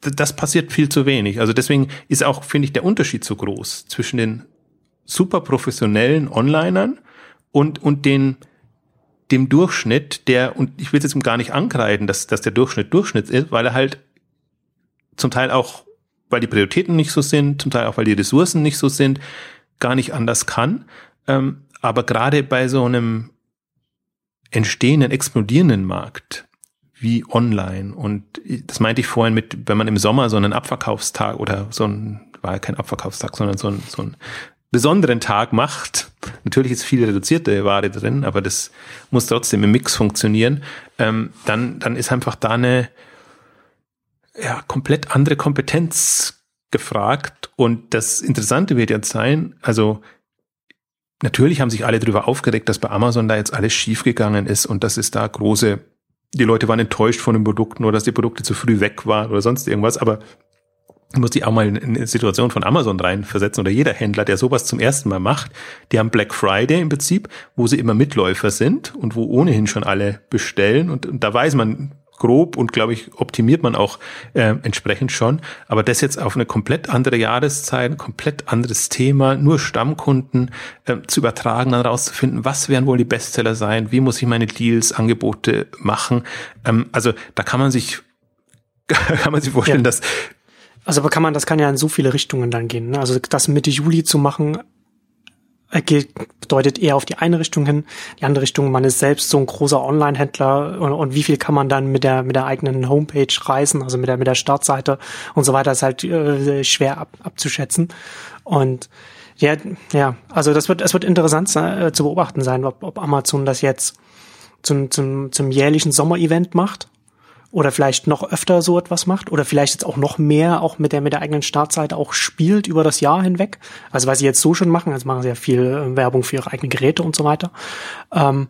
Speaker 2: das passiert viel zu wenig. Also deswegen ist auch, finde ich, der Unterschied so groß zwischen den super professionellen Onlinern und, und den, dem Durchschnitt, der, und ich will es jetzt gar nicht ankreiden, dass, dass der Durchschnitt Durchschnitt ist, weil er halt zum Teil auch weil die Prioritäten nicht so sind, zum Teil auch weil die Ressourcen nicht so sind, gar nicht anders kann. Ähm, aber gerade bei so einem entstehenden, explodierenden Markt wie online und das meinte ich vorhin mit, wenn man im Sommer so einen Abverkaufstag oder so ein, war ja kein Abverkaufstag, sondern so ein, so ein besonderen Tag macht, natürlich ist viel reduzierte Ware drin, aber das muss trotzdem im Mix funktionieren, ähm, dann, dann ist einfach da eine, ja, komplett andere Kompetenz gefragt. Und das Interessante wird jetzt sein, also natürlich haben sich alle darüber aufgeregt, dass bei Amazon da jetzt alles schiefgegangen ist und dass es da große, die Leute waren enttäuscht von den Produkten oder dass die Produkte zu früh weg waren oder sonst irgendwas. Aber muss ich auch mal in eine Situation von Amazon reinversetzen oder jeder Händler, der sowas zum ersten Mal macht, die haben Black Friday im Prinzip, wo sie immer Mitläufer sind und wo ohnehin schon alle bestellen und, und da weiß man grob und glaube ich optimiert man auch äh, entsprechend schon, aber das jetzt auf eine komplett andere Jahreszeit, ein komplett anderes Thema, nur Stammkunden äh, zu übertragen, dann rauszufinden, was werden wohl die Bestseller sein, wie muss ich meine Deals, Angebote machen, ähm, also da kann man sich kann man sich vorstellen, ja. dass
Speaker 1: also kann man, das kann ja in so viele Richtungen dann gehen. Ne? Also das Mitte Juli zu machen, geht, bedeutet eher auf die eine Richtung hin. Die andere Richtung, man ist selbst so ein großer Online-Händler und, und, wie viel kann man dann mit der mit der eigenen Homepage reisen, also mit der mit der Startseite und so weiter, ist halt äh, schwer ab, abzuschätzen. Und ja, ja, also das wird es wird interessant äh, zu beobachten sein, ob, ob Amazon das jetzt zum zum zum jährlichen Sommerevent macht oder vielleicht noch öfter so etwas macht oder vielleicht jetzt auch noch mehr auch mit der mit der eigenen Startseite auch spielt über das Jahr hinweg. Also was sie jetzt so schon machen, also machen sie ja viel äh, Werbung für ihre eigenen Geräte und so weiter. Ähm,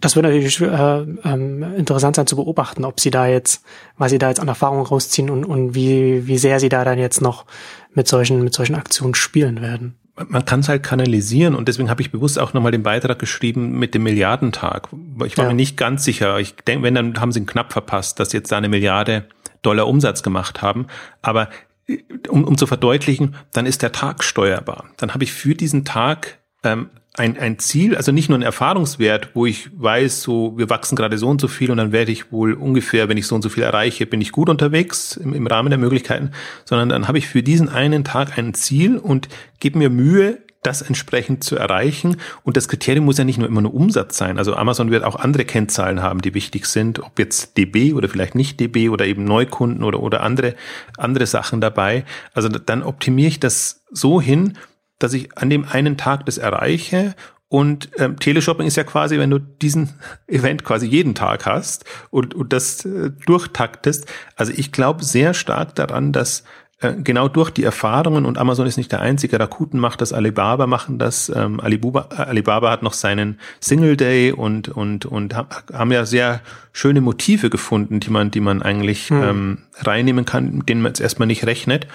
Speaker 1: das wird natürlich äh, ähm, interessant sein zu beobachten, ob sie da jetzt, weil sie da jetzt an Erfahrung rausziehen und, und wie, wie sehr sie da dann jetzt noch mit solchen, mit solchen Aktionen spielen werden
Speaker 2: man kann es halt kanalisieren und deswegen habe ich bewusst auch nochmal den Beitrag geschrieben mit dem Milliardentag. Ich war ja. mir nicht ganz sicher. Ich denke, wenn, dann haben sie ihn knapp verpasst, dass sie jetzt da eine Milliarde Dollar Umsatz gemacht haben. Aber äh, um, um zu verdeutlichen, dann ist der Tag steuerbar. Dann habe ich für diesen Tag ähm, ein, ein Ziel, also nicht nur ein Erfahrungswert, wo ich weiß, so wir wachsen gerade so und so viel und dann werde ich wohl ungefähr, wenn ich so und so viel erreiche, bin ich gut unterwegs im, im Rahmen der Möglichkeiten, sondern dann habe ich für diesen einen Tag ein Ziel und gebe mir Mühe, das entsprechend zu erreichen. Und das Kriterium muss ja nicht nur immer nur Umsatz sein. Also Amazon wird auch andere Kennzahlen haben, die wichtig sind, ob jetzt DB oder vielleicht nicht DB oder eben Neukunden oder, oder andere, andere Sachen dabei. Also dann optimiere ich das so hin, dass ich an dem einen Tag das erreiche und ähm, Teleshopping ist ja quasi, wenn du diesen Event quasi jeden Tag hast und, und das äh, durchtaktest. Also ich glaube sehr stark daran, dass äh, genau durch die Erfahrungen und Amazon ist nicht der einzige, Rakuten macht das, Alibaba machen das, ähm, Alibaba, Alibaba hat noch seinen Single Day und und und haben ja sehr schöne Motive gefunden, die man die man eigentlich hm. ähm, reinnehmen kann, mit denen man jetzt erstmal nicht rechnet.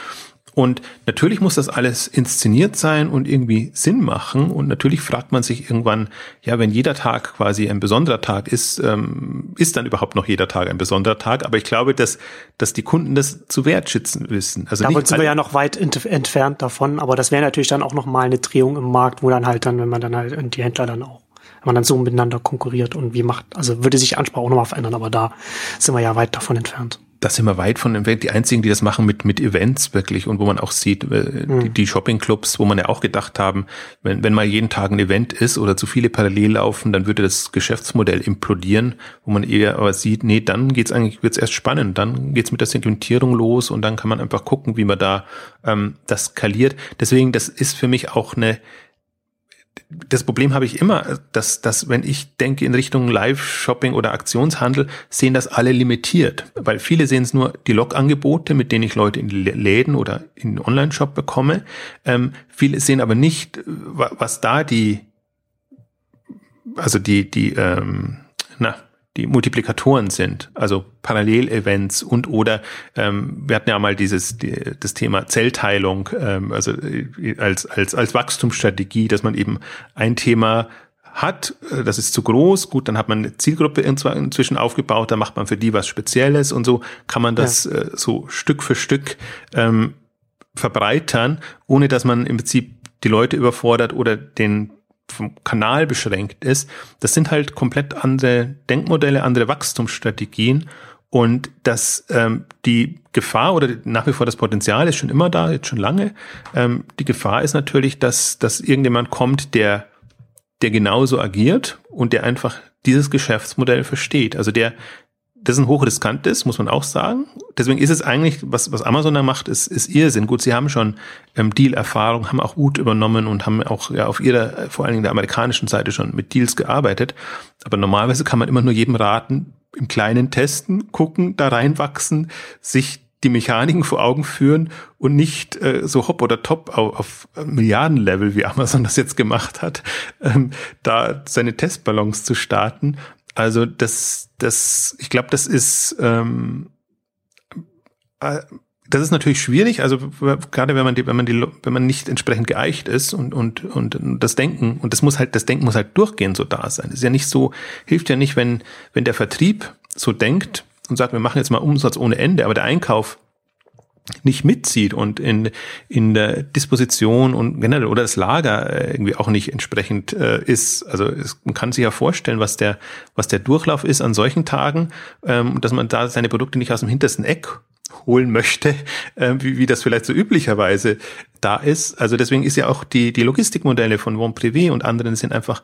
Speaker 2: Und natürlich muss das alles inszeniert sein und irgendwie Sinn machen. Und natürlich fragt man sich irgendwann, ja, wenn jeder Tag quasi ein besonderer Tag ist, ähm, ist dann überhaupt noch jeder Tag ein besonderer Tag? Aber ich glaube, dass, dass die Kunden das zu wertschätzen wissen.
Speaker 1: Also Damit sind wir ja noch weit ent entfernt davon. Aber das wäre natürlich dann auch noch mal eine Drehung im Markt, wo dann halt dann, wenn man dann halt die Händler dann auch wenn man dann so miteinander konkurriert und wie macht, also würde sich Ansprache auch nochmal verändern, aber da sind wir ja weit davon entfernt
Speaker 2: da sind wir weit von entfernt. Die einzigen, die das machen mit, mit Events wirklich und wo man auch sieht, äh, mhm. die, die Shoppingclubs, wo man ja auch gedacht haben, wenn, wenn mal jeden Tag ein Event ist oder zu viele parallel laufen, dann würde das Geschäftsmodell implodieren, wo man eher aber sieht, nee, dann geht's eigentlich, wird's erst spannend, dann geht's mit der Segmentierung los und dann kann man einfach gucken, wie man da ähm, das skaliert. Deswegen, das ist für mich auch eine das Problem habe ich immer, dass, dass wenn ich denke in Richtung Live-Shopping oder Aktionshandel, sehen das alle limitiert. Weil viele sehen es nur die Log-Angebote, mit denen ich Leute in Läden oder in den Online-Shop bekomme. Ähm, viele sehen aber nicht, was da die, also die, die, ähm, die Multiplikatoren sind, also Parallelevents und oder ähm, wir hatten ja mal dieses die, das Thema Zellteilung, ähm, also äh, als als als Wachstumsstrategie, dass man eben ein Thema hat, äh, das ist zu groß, gut, dann hat man eine Zielgruppe inzwischen aufgebaut, da macht man für die was Spezielles und so kann man das ja. äh, so Stück für Stück ähm, verbreitern, ohne dass man im Prinzip die Leute überfordert oder den vom Kanal beschränkt ist, das sind halt komplett andere Denkmodelle, andere Wachstumsstrategien und dass ähm, die Gefahr oder nach wie vor das Potenzial ist schon immer da, jetzt schon lange. Ähm, die Gefahr ist natürlich, dass, dass irgendjemand kommt, der, der genauso agiert und der einfach dieses Geschäftsmodell versteht. Also der das ist ein hochriskantes, muss man auch sagen. Deswegen ist es eigentlich, was, was Amazon da macht, ist, ist Irrsinn. Gut, sie haben schon ähm, Deal-Erfahrung, haben auch Ut übernommen und haben auch ja, auf ihrer, vor allen Dingen der amerikanischen Seite schon mit Deals gearbeitet. Aber normalerweise kann man immer nur jedem raten, im Kleinen testen, gucken, da reinwachsen, sich die Mechaniken vor Augen führen und nicht äh, so hopp oder top auf, auf Milliardenlevel, wie Amazon das jetzt gemacht hat, ähm, da seine Testballons zu starten also das, das, ich glaube, das ist, ähm, äh, das ist natürlich schwierig, also gerade wenn man die, wenn man die, wenn man nicht entsprechend geeicht ist und, und, und das Denken, und das muss halt, das Denken muss halt durchgehend so da sein. Es ist ja nicht so, hilft ja nicht, wenn, wenn der Vertrieb so denkt und sagt, wir machen jetzt mal Umsatz ohne Ende, aber der Einkauf nicht mitzieht und in, in der Disposition und generell oder das Lager äh, irgendwie auch nicht entsprechend äh, ist. Also es, man kann sich ja vorstellen, was der, was der Durchlauf ist an solchen Tagen, ähm, dass man da seine Produkte nicht aus dem hintersten Eck holen möchte, äh, wie, wie das vielleicht so üblicherweise da ist. Also deswegen ist ja auch die, die Logistikmodelle von Von Privé und anderen sind einfach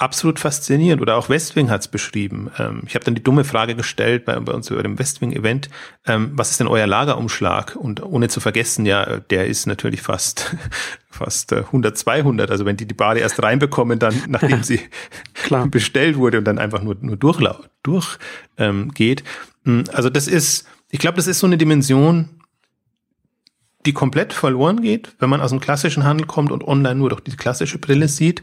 Speaker 2: absolut faszinierend. Oder auch Westwing hat es beschrieben. Ähm, ich habe dann die dumme Frage gestellt bei, bei uns über dem Westwing-Event, ähm, was ist denn euer Lagerumschlag? Und ohne zu vergessen, ja, der ist natürlich fast fast 100, äh, 200. Also wenn die die Bade erst reinbekommen, dann nachdem sie bestellt wurde und dann einfach nur nur durchgeht. Durch, ähm, geht. Hm, also das ist, ich glaube, das ist so eine Dimension, die komplett verloren geht, wenn man aus dem klassischen Handel kommt und online nur durch die klassische Brille sieht,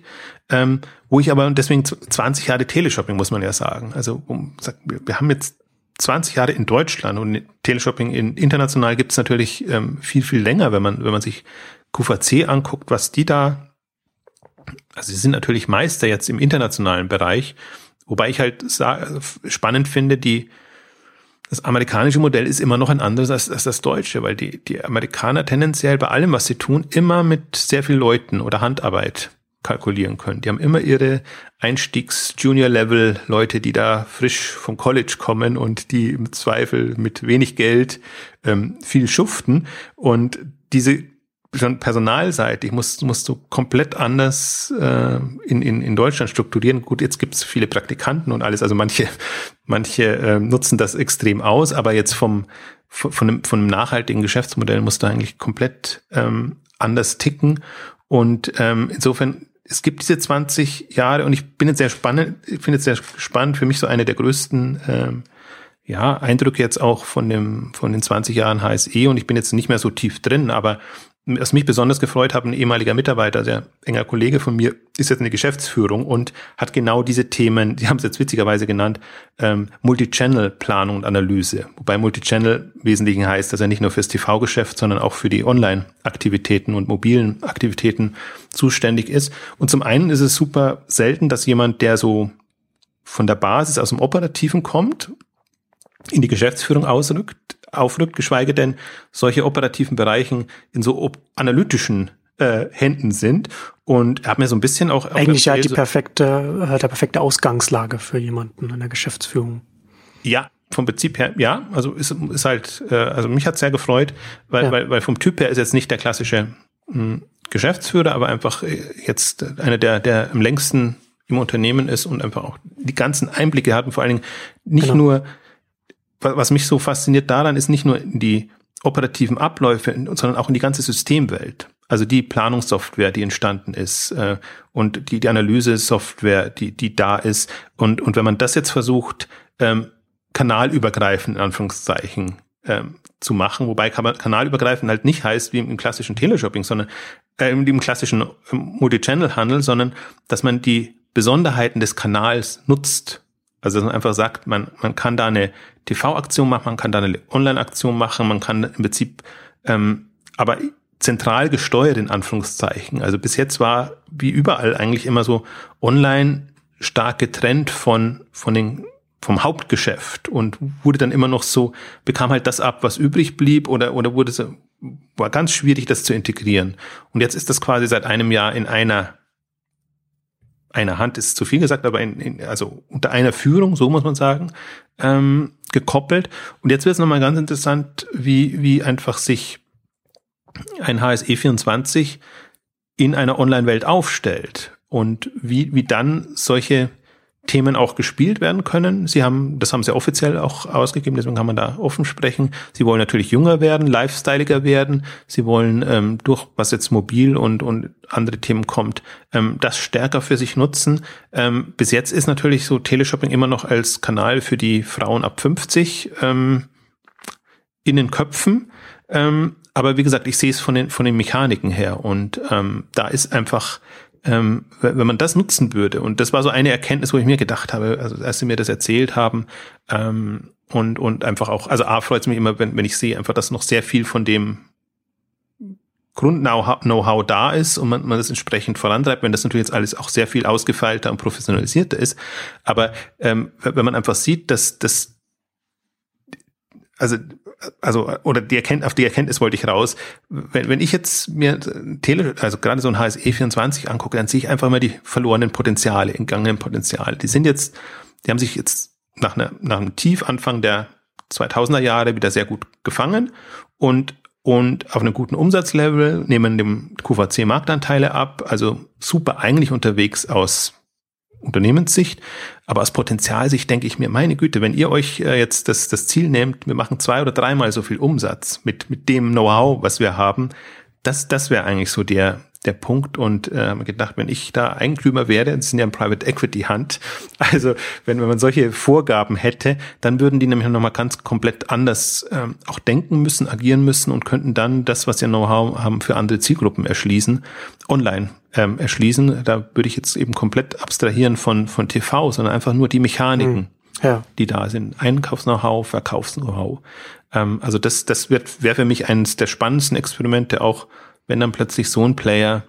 Speaker 2: ähm, wo ich aber deswegen 20 Jahre Teleshopping muss man ja sagen. Also um, wir haben jetzt 20 Jahre in Deutschland und Teleshopping in, international gibt es natürlich ähm, viel viel länger, wenn man wenn man sich QVC anguckt, was die da, also sie sind natürlich Meister jetzt im internationalen Bereich, wobei ich halt spannend finde, die das amerikanische Modell ist immer noch ein anderes als, als, das deutsche, weil die, die Amerikaner tendenziell bei allem, was sie tun, immer mit sehr viel Leuten oder Handarbeit kalkulieren können. Die haben immer ihre Einstiegs-Junior-Level-Leute, die da frisch vom College kommen und die im Zweifel mit wenig Geld ähm, viel schuften. Und diese schon personalseitig musst, musst du komplett anders äh, in, in, in Deutschland strukturieren. Gut, jetzt gibt es viele Praktikanten und alles, also manche, manche äh, nutzen das extrem aus, aber jetzt vom, von, von, einem, von einem nachhaltigen Geschäftsmodell musst du eigentlich komplett ähm, anders ticken. Und ähm, insofern, es gibt diese 20 Jahre und ich bin jetzt sehr spannend, ich finde es sehr spannend, für mich so eine der größten ähm, ja, Eindrücke jetzt auch von dem, von den 20 Jahren HSE und ich bin jetzt nicht mehr so tief drin, aber was mich besonders gefreut hat, ein ehemaliger Mitarbeiter, sehr enger Kollege von mir, ist jetzt in der Geschäftsführung und hat genau diese Themen, die haben es jetzt witzigerweise genannt, ähm, Multichannel-Planung und Analyse. Wobei Multichannel im Wesentlichen heißt, dass er nicht nur fürs TV-Geschäft, sondern auch für die Online-Aktivitäten und mobilen Aktivitäten zuständig ist. Und zum einen ist es super selten, dass jemand, der so von der Basis aus dem Operativen kommt, in die Geschäftsführung ausrückt, aufrückt, geschweige denn solche operativen Bereichen in so analytischen äh, Händen sind. Und er hat mir so ein bisschen auch.
Speaker 1: Eigentlich ja die perfekte, äh, der perfekte Ausgangslage für jemanden in der Geschäftsführung.
Speaker 2: Ja, vom Prinzip her, ja, also ist, ist halt, äh, also mich hat sehr gefreut, weil, ja. weil, weil vom Typ her ist jetzt nicht der klassische mh, hm, Geschäftsführer, aber einfach äh, jetzt einer, der, der am längsten im Unternehmen ist und einfach auch die ganzen Einblicke hat und vor allen Dingen nicht genau. nur was mich so fasziniert daran ist nicht nur die operativen Abläufe, sondern auch in die ganze Systemwelt. Also die Planungssoftware, die entstanden ist äh, und die, die Analyse-Software, die, die da ist. Und, und wenn man das jetzt versucht, ähm, kanalübergreifend in Anführungszeichen ähm, zu machen, wobei kanalübergreifend halt nicht heißt wie im klassischen Teleshopping, sondern äh, im klassischen ähm, Multichannel-Handel, sondern dass man die Besonderheiten des Kanals nutzt also dass man einfach sagt, man, man kann da eine TV-Aktion machen, man kann da eine Online-Aktion machen, man kann im Prinzip ähm, aber zentral gesteuert in Anführungszeichen. Also bis jetzt war wie überall eigentlich immer so online stark getrennt von, von den, vom Hauptgeschäft und wurde dann immer noch so, bekam halt das ab, was übrig blieb oder, oder wurde so, war ganz schwierig, das zu integrieren. Und jetzt ist das quasi seit einem Jahr in einer einer Hand ist zu viel gesagt, aber in, in, also unter einer Führung, so muss man sagen, ähm, gekoppelt. Und jetzt wird es nochmal ganz interessant, wie, wie einfach sich ein HSE 24 in einer Online-Welt aufstellt und wie, wie dann solche Themen auch gespielt werden können. Sie haben, das haben sie offiziell auch ausgegeben, deswegen kann man da offen sprechen. Sie wollen natürlich jünger werden, lifestyleiger werden. Sie wollen ähm, durch, was jetzt mobil und, und andere Themen kommt, ähm, das stärker für sich nutzen. Ähm, bis jetzt ist natürlich so Teleshopping immer noch als Kanal für die Frauen ab 50 ähm, in den Köpfen. Ähm, aber wie gesagt, ich sehe es von den, von den Mechaniken her und ähm, da ist einfach ähm, wenn man das nutzen würde, und das war so eine Erkenntnis, wo ich mir gedacht habe, also als sie mir das erzählt haben, ähm, und, und einfach auch, also A freut es mich immer, wenn, wenn ich sehe einfach, dass noch sehr viel von dem Grund-Know-how da ist und man, man das entsprechend vorantreibt, wenn das natürlich jetzt alles auch sehr viel ausgefeilter und professionalisierter ist. Aber ähm, wenn man einfach sieht, dass das also also oder die Erkenntnis, auf die Erkenntnis wollte ich raus. Wenn, wenn ich jetzt mir Tele, also gerade so ein HSE 24 angucke, dann sehe ich einfach mal die verlorenen Potenziale, entgangenen Potenziale. Die sind jetzt, die haben sich jetzt nach, einer, nach einem Tiefanfang der 2000er Jahre wieder sehr gut gefangen und und auf einem guten Umsatzlevel nehmen dem QVC Marktanteile ab, also super eigentlich unterwegs aus Unternehmenssicht, aber aus Potenzialsicht denke ich mir, meine Güte, wenn ihr euch äh, jetzt das, das Ziel nehmt, wir machen zwei oder dreimal so viel Umsatz mit, mit dem Know-how, was wir haben, das, das wäre eigentlich so der, der Punkt und äh, gedacht, wenn ich da Eigentümer wäre, das sind ja ein Private Equity Hand, also wenn, wenn man solche Vorgaben hätte, dann würden die nämlich nochmal ganz komplett anders ähm, auch denken müssen, agieren müssen und könnten dann das, was sie Know-how haben, für andere Zielgruppen erschließen, online ähm, erschließen. Da würde ich jetzt eben komplett abstrahieren von, von TV, sondern einfach nur die Mechaniken. Mhm. Ja. die da sind. Einkaufs-Know-how, Verkaufs-Know-how. Ähm, also das, das wird wäre für mich eines der spannendsten Experimente, auch wenn dann plötzlich so ein Player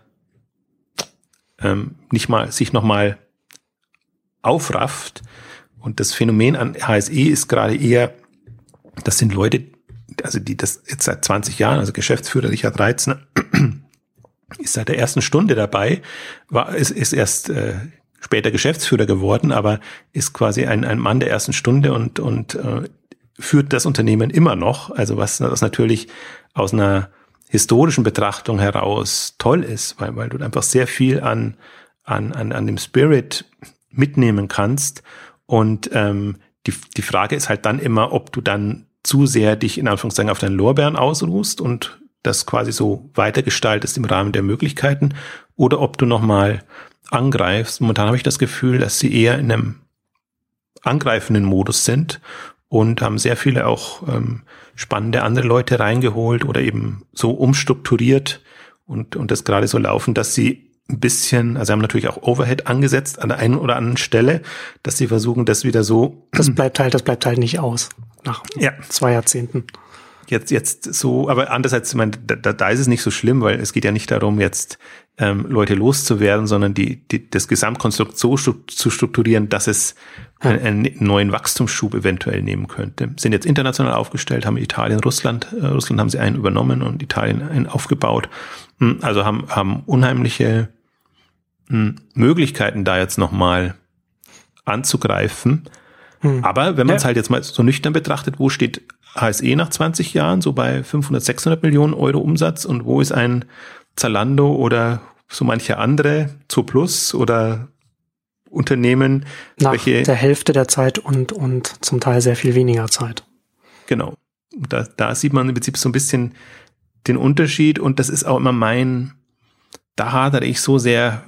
Speaker 2: ähm, nicht mal sich noch mal aufrafft. Und das Phänomen an HSE ist gerade eher, das sind Leute, also die das jetzt seit 20 Jahren, also Geschäftsführer Richard Reitzner, ist seit der ersten Stunde dabei, war, ist, ist erst äh, später Geschäftsführer geworden, aber ist quasi ein, ein Mann der ersten Stunde und, und äh, führt das Unternehmen immer noch. Also was, was natürlich aus einer historischen Betrachtung heraus toll ist, weil, weil du einfach sehr viel an, an, an, an dem Spirit mitnehmen kannst. Und ähm, die, die Frage ist halt dann immer, ob du dann zu sehr dich in Anführungszeichen auf deinen Lorbeeren ausruhst und das quasi so weitergestaltest im Rahmen der Möglichkeiten oder ob du nochmal angreifst. Momentan habe ich das Gefühl, dass sie eher in einem angreifenden Modus sind und haben sehr viele auch ähm, spannende andere Leute reingeholt oder eben so umstrukturiert und, und das gerade so laufen, dass sie ein bisschen, also haben natürlich auch Overhead angesetzt an der einen oder anderen Stelle, dass sie versuchen, das wieder so.
Speaker 1: Das bleibt halt, das bleibt halt nicht aus nach ja. zwei Jahrzehnten
Speaker 2: jetzt, jetzt so, aber andererseits, ich meine, da, da ist es nicht so schlimm, weil es geht ja nicht darum, jetzt ähm, Leute loszuwerden, sondern die, die, das Gesamtkonstrukt so zu strukturieren, dass es einen, einen neuen Wachstumsschub eventuell nehmen könnte. Sind jetzt international aufgestellt, haben Italien, Russland, äh, Russland haben sie einen übernommen und Italien einen aufgebaut. Hm, also haben, haben unheimliche hm, Möglichkeiten da jetzt nochmal anzugreifen. Hm. Aber wenn man es ja. halt jetzt mal so nüchtern betrachtet, wo steht HSE nach 20 Jahren, so bei 500, 600 Millionen Euro Umsatz und wo ist ein Zalando oder so manche andere, Zooplus oder Unternehmen,
Speaker 1: nach welche der Hälfte der Zeit und und zum Teil sehr viel weniger Zeit.
Speaker 2: Genau. Da, da sieht man im Prinzip so ein bisschen den Unterschied und das ist auch immer mein, da hadere ich so sehr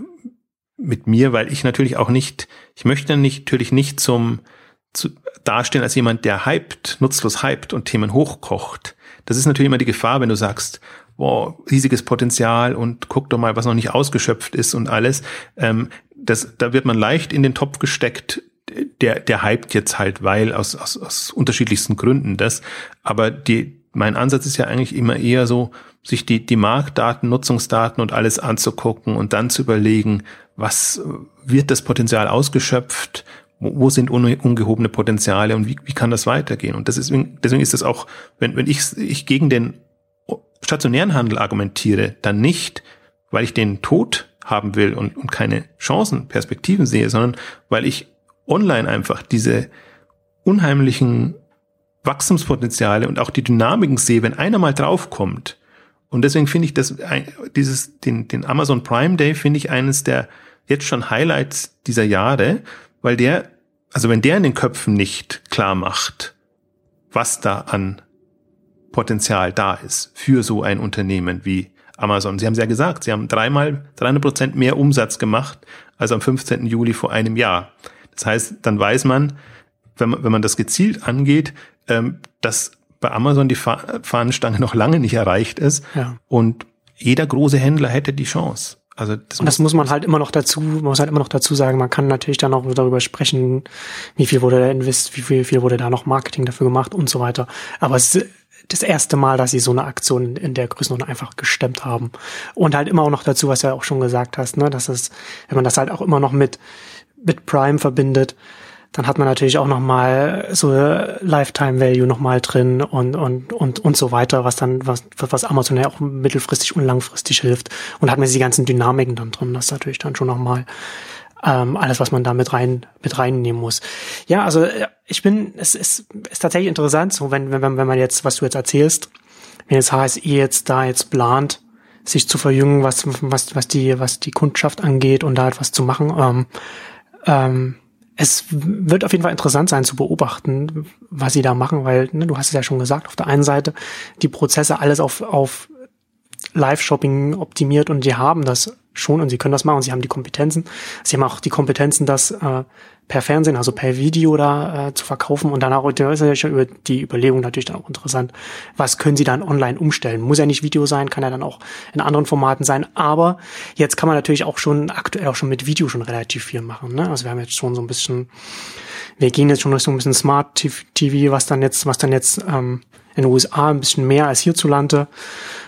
Speaker 2: mit mir, weil ich natürlich auch nicht, ich möchte natürlich nicht zum zu, dastehen als jemand, der hypt, nutzlos hypt und Themen hochkocht. Das ist natürlich immer die Gefahr, wenn du sagst, wow, riesiges Potenzial und guck doch mal, was noch nicht ausgeschöpft ist und alles. Ähm, das, da wird man leicht in den Topf gesteckt, der, der hypt jetzt halt, weil aus, aus, aus unterschiedlichsten Gründen das. Aber die, mein Ansatz ist ja eigentlich immer eher so, sich die, die Marktdaten, Nutzungsdaten und alles anzugucken und dann zu überlegen, was wird das Potenzial ausgeschöpft, wo, sind ungehobene Potenziale und wie, wie kann das weitergehen? Und das ist, deswegen ist es auch, wenn, wenn ich, ich gegen den stationären Handel argumentiere, dann nicht, weil ich den Tod haben will und, und keine Chancen, Perspektiven sehe, sondern weil ich online einfach diese unheimlichen Wachstumspotenziale und auch die Dynamiken sehe, wenn einer mal draufkommt. Und deswegen finde ich das, dieses, den, den Amazon Prime Day finde ich eines der jetzt schon Highlights dieser Jahre, weil der, also wenn der in den Köpfen nicht klar macht, was da an Potenzial da ist für so ein Unternehmen wie Amazon. Sie haben es ja gesagt, sie haben dreimal 300 Prozent mehr Umsatz gemacht als am 15. Juli vor einem Jahr. Das heißt, dann weiß man, wenn man, wenn man das gezielt angeht, ähm, dass bei Amazon die Fahnenstange noch lange nicht erreicht ist ja. und jeder große Händler hätte die Chance.
Speaker 1: Also das, und das muss, man halt immer noch dazu, man muss halt immer noch dazu sagen, man kann natürlich dann auch darüber sprechen, wie viel wurde da invest, wie viel, wie viel wurde da noch Marketing dafür gemacht und so weiter. Aber es ist das erste Mal, dass sie so eine Aktion in der Größenordnung einfach gestemmt haben. Und halt immer auch noch dazu, was du ja auch schon gesagt hast, ne, dass es, wenn man das halt auch immer noch mit, mit Prime verbindet, dann hat man natürlich auch noch mal so Lifetime Value noch mal drin und und und und so weiter, was dann was was Amazon ja auch mittelfristig und langfristig hilft und hat man die ganzen Dynamiken dann drin, das ist natürlich dann schon noch mal ähm, alles, was man da mit rein mit reinnehmen muss. Ja, also ich bin es ist, ist tatsächlich interessant, so wenn wenn wenn man jetzt was du jetzt erzählst, wenn jetzt HSE jetzt da jetzt plant sich zu verjüngen, was was was die was die Kundschaft angeht und da etwas zu machen. Ähm, ähm, es wird auf jeden Fall interessant sein zu beobachten, was sie da machen, weil ne, du hast es ja schon gesagt, auf der einen Seite die Prozesse alles auf, auf Live-Shopping optimiert und die haben das schon und sie können das machen und sie haben die Kompetenzen. Sie haben auch die Kompetenzen, das äh, per Fernsehen, also per Video da äh, zu verkaufen und danach ist ja schon über die Überlegung natürlich dann auch interessant, was können sie dann online umstellen? Muss ja nicht Video sein, kann ja dann auch in anderen Formaten sein, aber jetzt kann man natürlich auch schon aktuell auch schon mit Video schon relativ viel machen. Ne? Also wir haben jetzt schon so ein bisschen, wir gehen jetzt schon Richtung ein bisschen Smart TV, was dann jetzt, was dann jetzt ähm, in den USA ein bisschen mehr als hierzulande,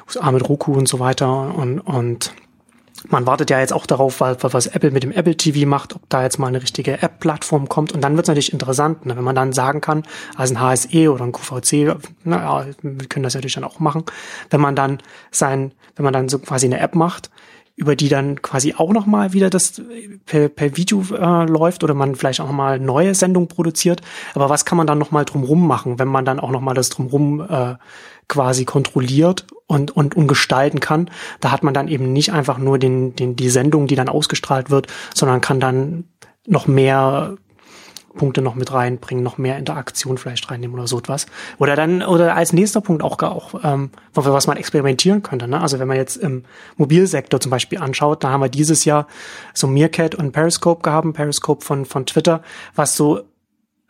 Speaker 1: USA mit Roku und so weiter und, und man wartet ja jetzt auch darauf, was Apple mit dem Apple TV macht, ob da jetzt mal eine richtige App-Plattform kommt. Und dann wird es natürlich interessant, ne, wenn man dann sagen kann, als ein HSE oder ein QVC, naja, wir können das natürlich dann auch machen, wenn man dann sein, wenn man dann so quasi eine App macht, über die dann quasi auch nochmal wieder das per, per Video äh, läuft oder man vielleicht auch nochmal neue Sendungen produziert. Aber was kann man dann nochmal drumrum machen, wenn man dann auch nochmal das drumrum äh, quasi kontrolliert und, und, und gestalten kann. Da hat man dann eben nicht einfach nur den, den, die Sendung, die dann ausgestrahlt wird, sondern kann dann noch mehr Punkte noch mit reinbringen, noch mehr Interaktion vielleicht reinnehmen oder so etwas. Oder dann, oder als nächster Punkt auch, auch ähm, was man experimentieren könnte. Ne? Also wenn man jetzt im Mobilsektor zum Beispiel anschaut, da haben wir dieses Jahr so Meerkat und Periscope gehabt, Periscope von, von Twitter, was so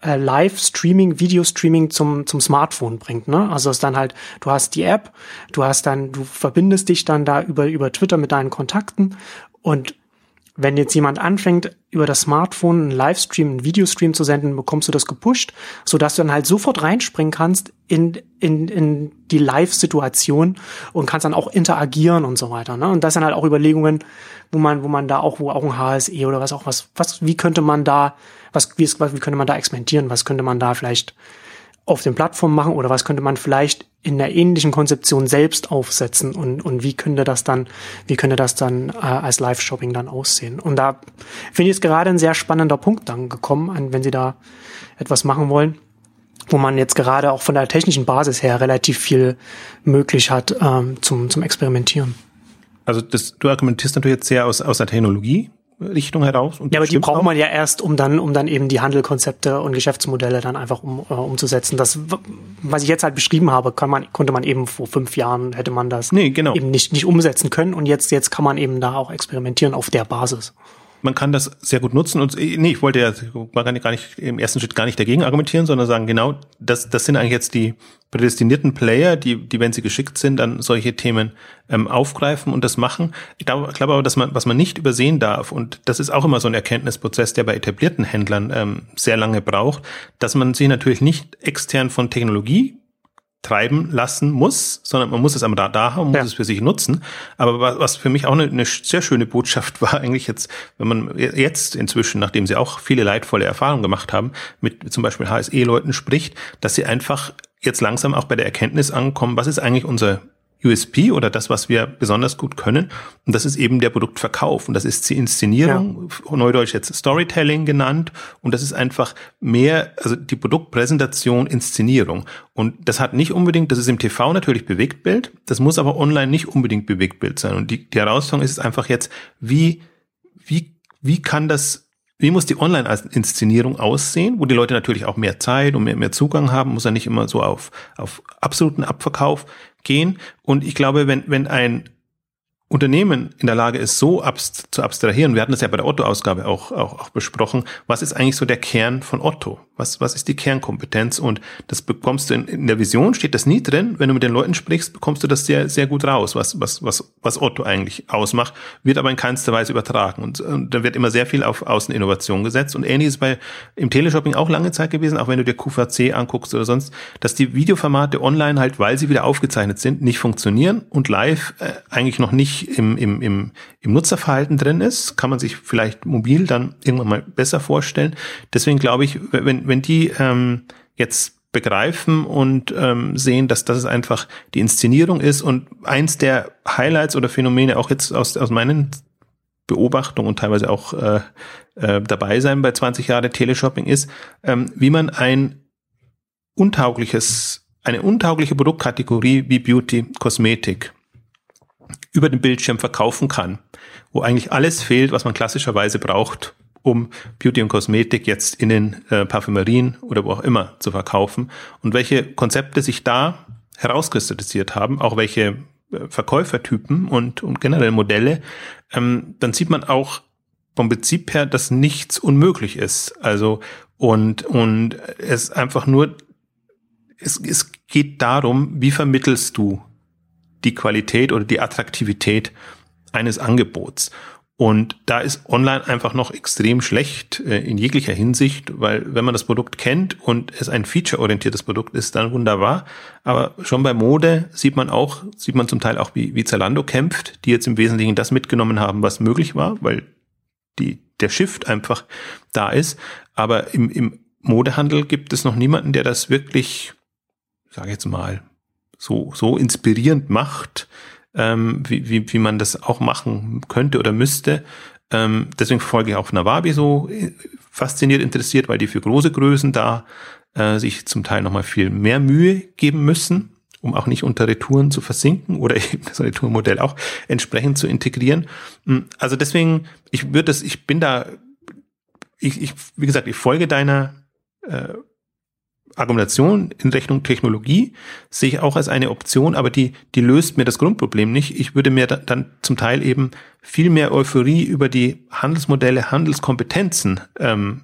Speaker 1: äh, Live-Streaming, Video-Streaming zum, zum Smartphone bringt. Ne? Also es ist dann halt, du hast die App, du hast dann, du verbindest dich dann da über, über Twitter mit deinen Kontakten und wenn jetzt jemand anfängt, über das Smartphone einen Livestream, einen Videostream zu senden, bekommst du das gepusht, so dass du dann halt sofort reinspringen kannst in, in, in die Live-Situation und kannst dann auch interagieren und so weiter. Ne? Und das sind halt auch Überlegungen, wo man, wo man da auch, wo auch ein HSE oder was auch was, was, wie könnte man da, was, wie, wie könnte man da experimentieren, was könnte man da vielleicht auf den Plattformen machen oder was könnte man vielleicht in der ähnlichen Konzeption selbst aufsetzen und, und wie könnte das dann, wie könnte das dann äh, als Live-Shopping dann aussehen? Und da finde ich es gerade ein sehr spannender Punkt dann gekommen, wenn Sie da etwas machen wollen, wo man jetzt gerade auch von der technischen Basis her relativ viel möglich hat ähm, zum, zum Experimentieren.
Speaker 2: Also das, du argumentierst natürlich jetzt sehr aus, aus der Technologie, Richtung heraus.
Speaker 1: Ja, aber die braucht auch. man ja erst, um dann, um dann eben die Handelkonzepte und Geschäftsmodelle dann einfach um, äh, umzusetzen. Das, was ich jetzt halt beschrieben habe, kann man, konnte man eben vor fünf Jahren hätte man das
Speaker 2: nee, genau.
Speaker 1: eben nicht, nicht umsetzen können und jetzt, jetzt kann man eben da auch experimentieren auf der Basis
Speaker 2: man kann das sehr gut nutzen und äh, nee, ich wollte ja man kann gar nicht im ersten Schritt gar nicht dagegen argumentieren, sondern sagen, genau, das, das sind eigentlich jetzt die prädestinierten Player, die, die, wenn sie geschickt sind, dann solche Themen ähm, aufgreifen und das machen. Ich glaube, glaube aber, dass man, was man nicht übersehen darf, und das ist auch immer so ein Erkenntnisprozess, der bei etablierten Händlern ähm, sehr lange braucht, dass man sich natürlich nicht extern von Technologie treiben lassen muss, sondern man muss es am Radar haben, muss ja. es für sich nutzen. Aber was für mich auch eine, eine, sehr schöne Botschaft war eigentlich jetzt, wenn man jetzt inzwischen, nachdem sie auch viele leidvolle Erfahrungen gemacht haben, mit zum Beispiel HSE-Leuten spricht, dass sie einfach jetzt langsam auch bei der Erkenntnis ankommen, was ist eigentlich unser USP oder das, was wir besonders gut können. Und das ist eben der Produktverkauf. Und das ist die Inszenierung, ja. neudeutsch jetzt Storytelling genannt. Und das ist einfach mehr, also die Produktpräsentation, Inszenierung. Und das hat nicht unbedingt, das ist im TV natürlich Bewegtbild. Das muss aber online nicht unbedingt Bewegtbild sein. Und die, die Herausforderung ist einfach jetzt, wie, wie, wie kann das wie muss die Online-Inszenierung aussehen, wo die Leute natürlich auch mehr Zeit und mehr, mehr Zugang haben, muss er nicht immer so auf, auf absoluten Abverkauf gehen. Und ich glaube, wenn, wenn ein Unternehmen in der Lage ist, so abst zu abstrahieren, wir hatten das ja bei der Otto-Ausgabe auch, auch, auch besprochen, was ist eigentlich so der Kern von Otto? Was, was ist die Kernkompetenz? Und das bekommst du in, in der Vision, steht das nie drin. Wenn du mit den Leuten sprichst, bekommst du das sehr, sehr gut raus, was, was, was, was Otto eigentlich ausmacht, wird aber in keinster Weise übertragen. Und, und da wird immer sehr viel auf Außeninnovation gesetzt. Und ähnliches bei im Teleshopping auch lange Zeit gewesen, auch wenn du dir QVC anguckst oder sonst, dass die Videoformate online halt, weil sie wieder aufgezeichnet sind, nicht funktionieren und live äh, eigentlich noch nicht im, im, im, im Nutzerverhalten drin ist. Kann man sich vielleicht mobil dann irgendwann mal besser vorstellen. Deswegen glaube ich, wenn, wenn die ähm, jetzt begreifen und ähm, sehen, dass das einfach die Inszenierung ist und eins der Highlights oder Phänomene auch jetzt aus, aus meinen Beobachtungen und teilweise auch äh, äh, dabei sein bei 20 Jahre Teleshopping ist, ähm, wie man ein untaugliches, eine untaugliche Produktkategorie wie Beauty, Kosmetik über den Bildschirm verkaufen kann, wo eigentlich alles fehlt, was man klassischerweise braucht, um Beauty und Kosmetik jetzt in den äh, Parfümerien oder wo auch immer zu verkaufen und welche Konzepte sich da herauskristallisiert haben, auch welche äh, Verkäufertypen und, und generell Modelle, ähm, dann sieht man auch vom Prinzip her, dass nichts unmöglich ist. Also und und es einfach nur es, es geht darum, wie vermittelst du die Qualität oder die Attraktivität eines Angebots. Und da ist online einfach noch extrem schlecht äh, in jeglicher Hinsicht, weil wenn man das Produkt kennt und es ein featureorientiertes Produkt ist, dann wunderbar. Aber schon bei Mode sieht man auch, sieht man zum Teil auch, wie, wie Zalando kämpft, die jetzt im Wesentlichen das mitgenommen haben, was möglich war, weil die, der Shift einfach da ist. Aber im, im Modehandel gibt es noch niemanden, der das wirklich, sage jetzt mal, so, so inspirierend macht, ähm, wie, wie, wie man das auch machen könnte oder müsste. Ähm, deswegen verfolge ich auch Nawabi so äh, fasziniert interessiert, weil die für große Größen da äh, sich zum Teil nochmal viel mehr Mühe geben müssen, um auch nicht unter Retouren zu versinken oder eben das Retourenmodell auch entsprechend zu integrieren. Hm, also deswegen, ich würde das, ich bin da, ich, ich, wie gesagt, ich folge deiner äh, Argumentation in Rechnung Technologie sehe ich auch als eine Option, aber die, die löst mir das Grundproblem nicht. Ich würde mir dann zum Teil eben viel mehr Euphorie über die Handelsmodelle, Handelskompetenzen ähm,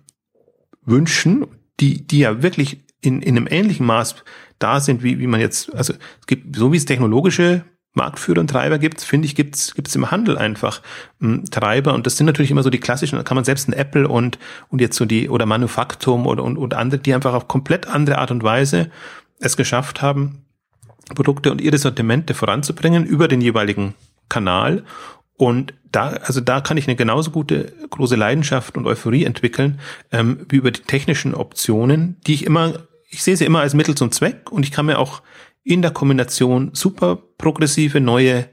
Speaker 2: wünschen, die, die ja wirklich in, in einem ähnlichen Maß da sind, wie, wie man jetzt, also es gibt, so wie es technologische Marktführer und Treiber gibt, finde ich, gibt es im Handel einfach m, hm, Treiber. Und das sind natürlich immer so die klassischen, da kann man selbst ein Apple und, und jetzt so die, oder Manufaktum oder und, und andere, die einfach auf komplett andere Art und Weise es geschafft haben, Produkte und ihre Sortimente voranzubringen über den jeweiligen Kanal. Und da, also da kann ich eine genauso gute große Leidenschaft und Euphorie entwickeln, ähm, wie über die technischen Optionen, die ich immer, ich sehe sie immer als Mittel zum Zweck und ich kann mir auch in der Kombination super progressive neue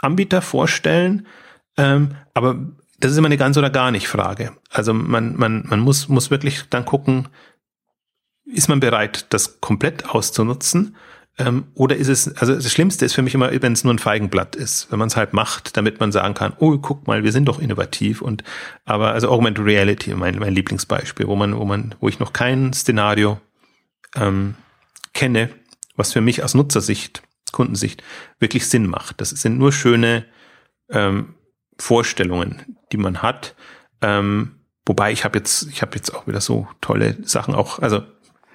Speaker 2: Anbieter vorstellen. Ähm, aber das ist immer eine ganz oder gar nicht Frage. Also man, man, man muss, muss wirklich dann gucken, ist man bereit, das komplett auszunutzen? Ähm, oder ist es, also das Schlimmste ist für mich immer, wenn es nur ein Feigenblatt ist, wenn man es halt macht, damit man sagen kann, oh, guck mal, wir sind doch innovativ und aber also Augmented Reality, mein, mein Lieblingsbeispiel, wo man, wo man, wo ich noch kein Szenario ähm, kenne, was für mich aus Nutzersicht, Kundensicht wirklich Sinn macht. Das sind nur schöne ähm, Vorstellungen, die man hat. Ähm, wobei ich habe jetzt, ich habe jetzt auch wieder so tolle Sachen auch, also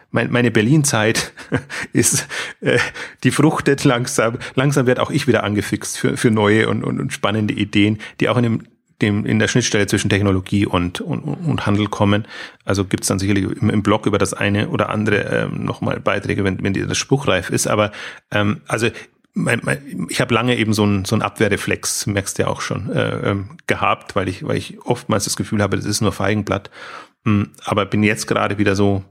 Speaker 2: mein, meine Berlin-Zeit ist, äh, die fruchtet langsam. Langsam wird auch ich wieder angefixt für, für neue und, und, und spannende Ideen, die auch in dem dem, in der Schnittstelle zwischen Technologie und, und, und Handel kommen. Also gibt es dann sicherlich im, im, Blog über das eine oder andere ähm, nochmal Beiträge, wenn, wenn das spruchreif ist. Aber ähm, also mein, mein, ich habe lange eben so ein, so ein Abwehrreflex, merkst du ja auch schon, äh, ähm, gehabt, weil ich, weil ich oftmals das Gefühl habe, das ist nur Feigenblatt. Ähm, aber bin jetzt gerade wieder so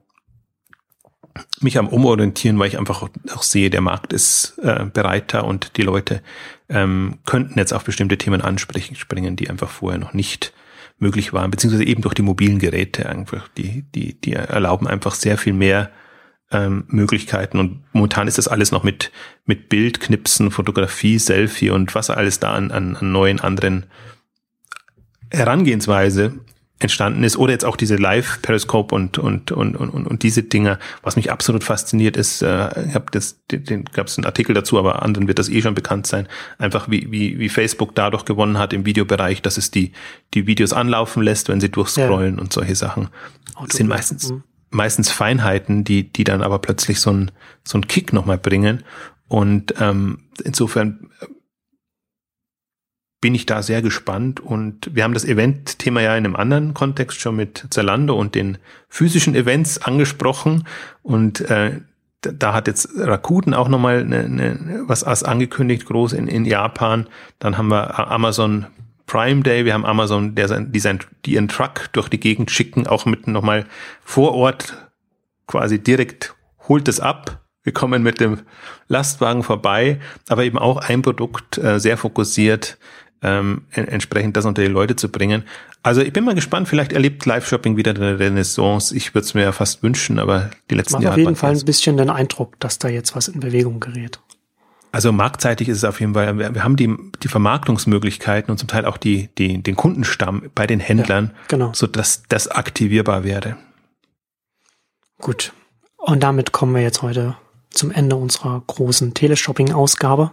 Speaker 2: mich am Umorientieren, weil ich einfach auch sehe, der Markt ist äh, bereiter und die Leute ähm, könnten jetzt auf bestimmte Themen ansprechen, springen, die einfach vorher noch nicht möglich waren, beziehungsweise eben durch die mobilen Geräte einfach, die, die, die erlauben einfach sehr viel mehr ähm, Möglichkeiten. Und momentan ist das alles noch mit, mit Bild, Knipsen, Fotografie, Selfie und was alles da an, an, an neuen anderen Herangehensweise entstanden ist oder jetzt auch diese Live Periscope und und und und und diese Dinger. Was mich absolut fasziniert ist äh, ich habe das den, den gab es einen Artikel dazu aber anderen wird das eh schon bekannt sein. Einfach wie wie wie Facebook dadurch gewonnen hat im Videobereich dass es die die Videos anlaufen lässt wenn sie durchscrollen ja. und solche Sachen. Auto sind meistens mhm. meistens Feinheiten die die dann aber plötzlich so ein so ein Kick nochmal bringen. Und ähm, insofern bin ich da sehr gespannt. Und wir haben das Event-Thema ja in einem anderen Kontext schon mit Zalando und den physischen Events angesprochen. Und äh, da hat jetzt Rakuten auch nochmal ne, ne, was angekündigt, groß in, in Japan. Dann haben wir Amazon Prime Day, wir haben Amazon, der sein, die, sein, die ihren Truck durch die Gegend schicken, auch mit nochmal vor Ort quasi direkt holt es ab. Wir kommen mit dem Lastwagen vorbei, aber eben auch ein Produkt äh, sehr fokussiert ähm, entsprechend das unter die Leute zu bringen. Also ich bin mal gespannt, vielleicht erlebt Live-Shopping wieder eine Renaissance. Ich würde es mir ja fast wünschen, aber die letzten Macht Jahre.
Speaker 1: auf jeden Fall ein bisschen den Eindruck, dass da jetzt was in Bewegung gerät.
Speaker 2: Also marktseitig ist es auf jeden Fall, wir, haben die, die Vermarktungsmöglichkeiten und zum Teil auch die, die, den Kundenstamm bei den Händlern, ja, genau. so dass das aktivierbar wäre.
Speaker 1: Gut. Und damit kommen wir jetzt heute zum Ende unserer großen Teleshopping-Ausgabe.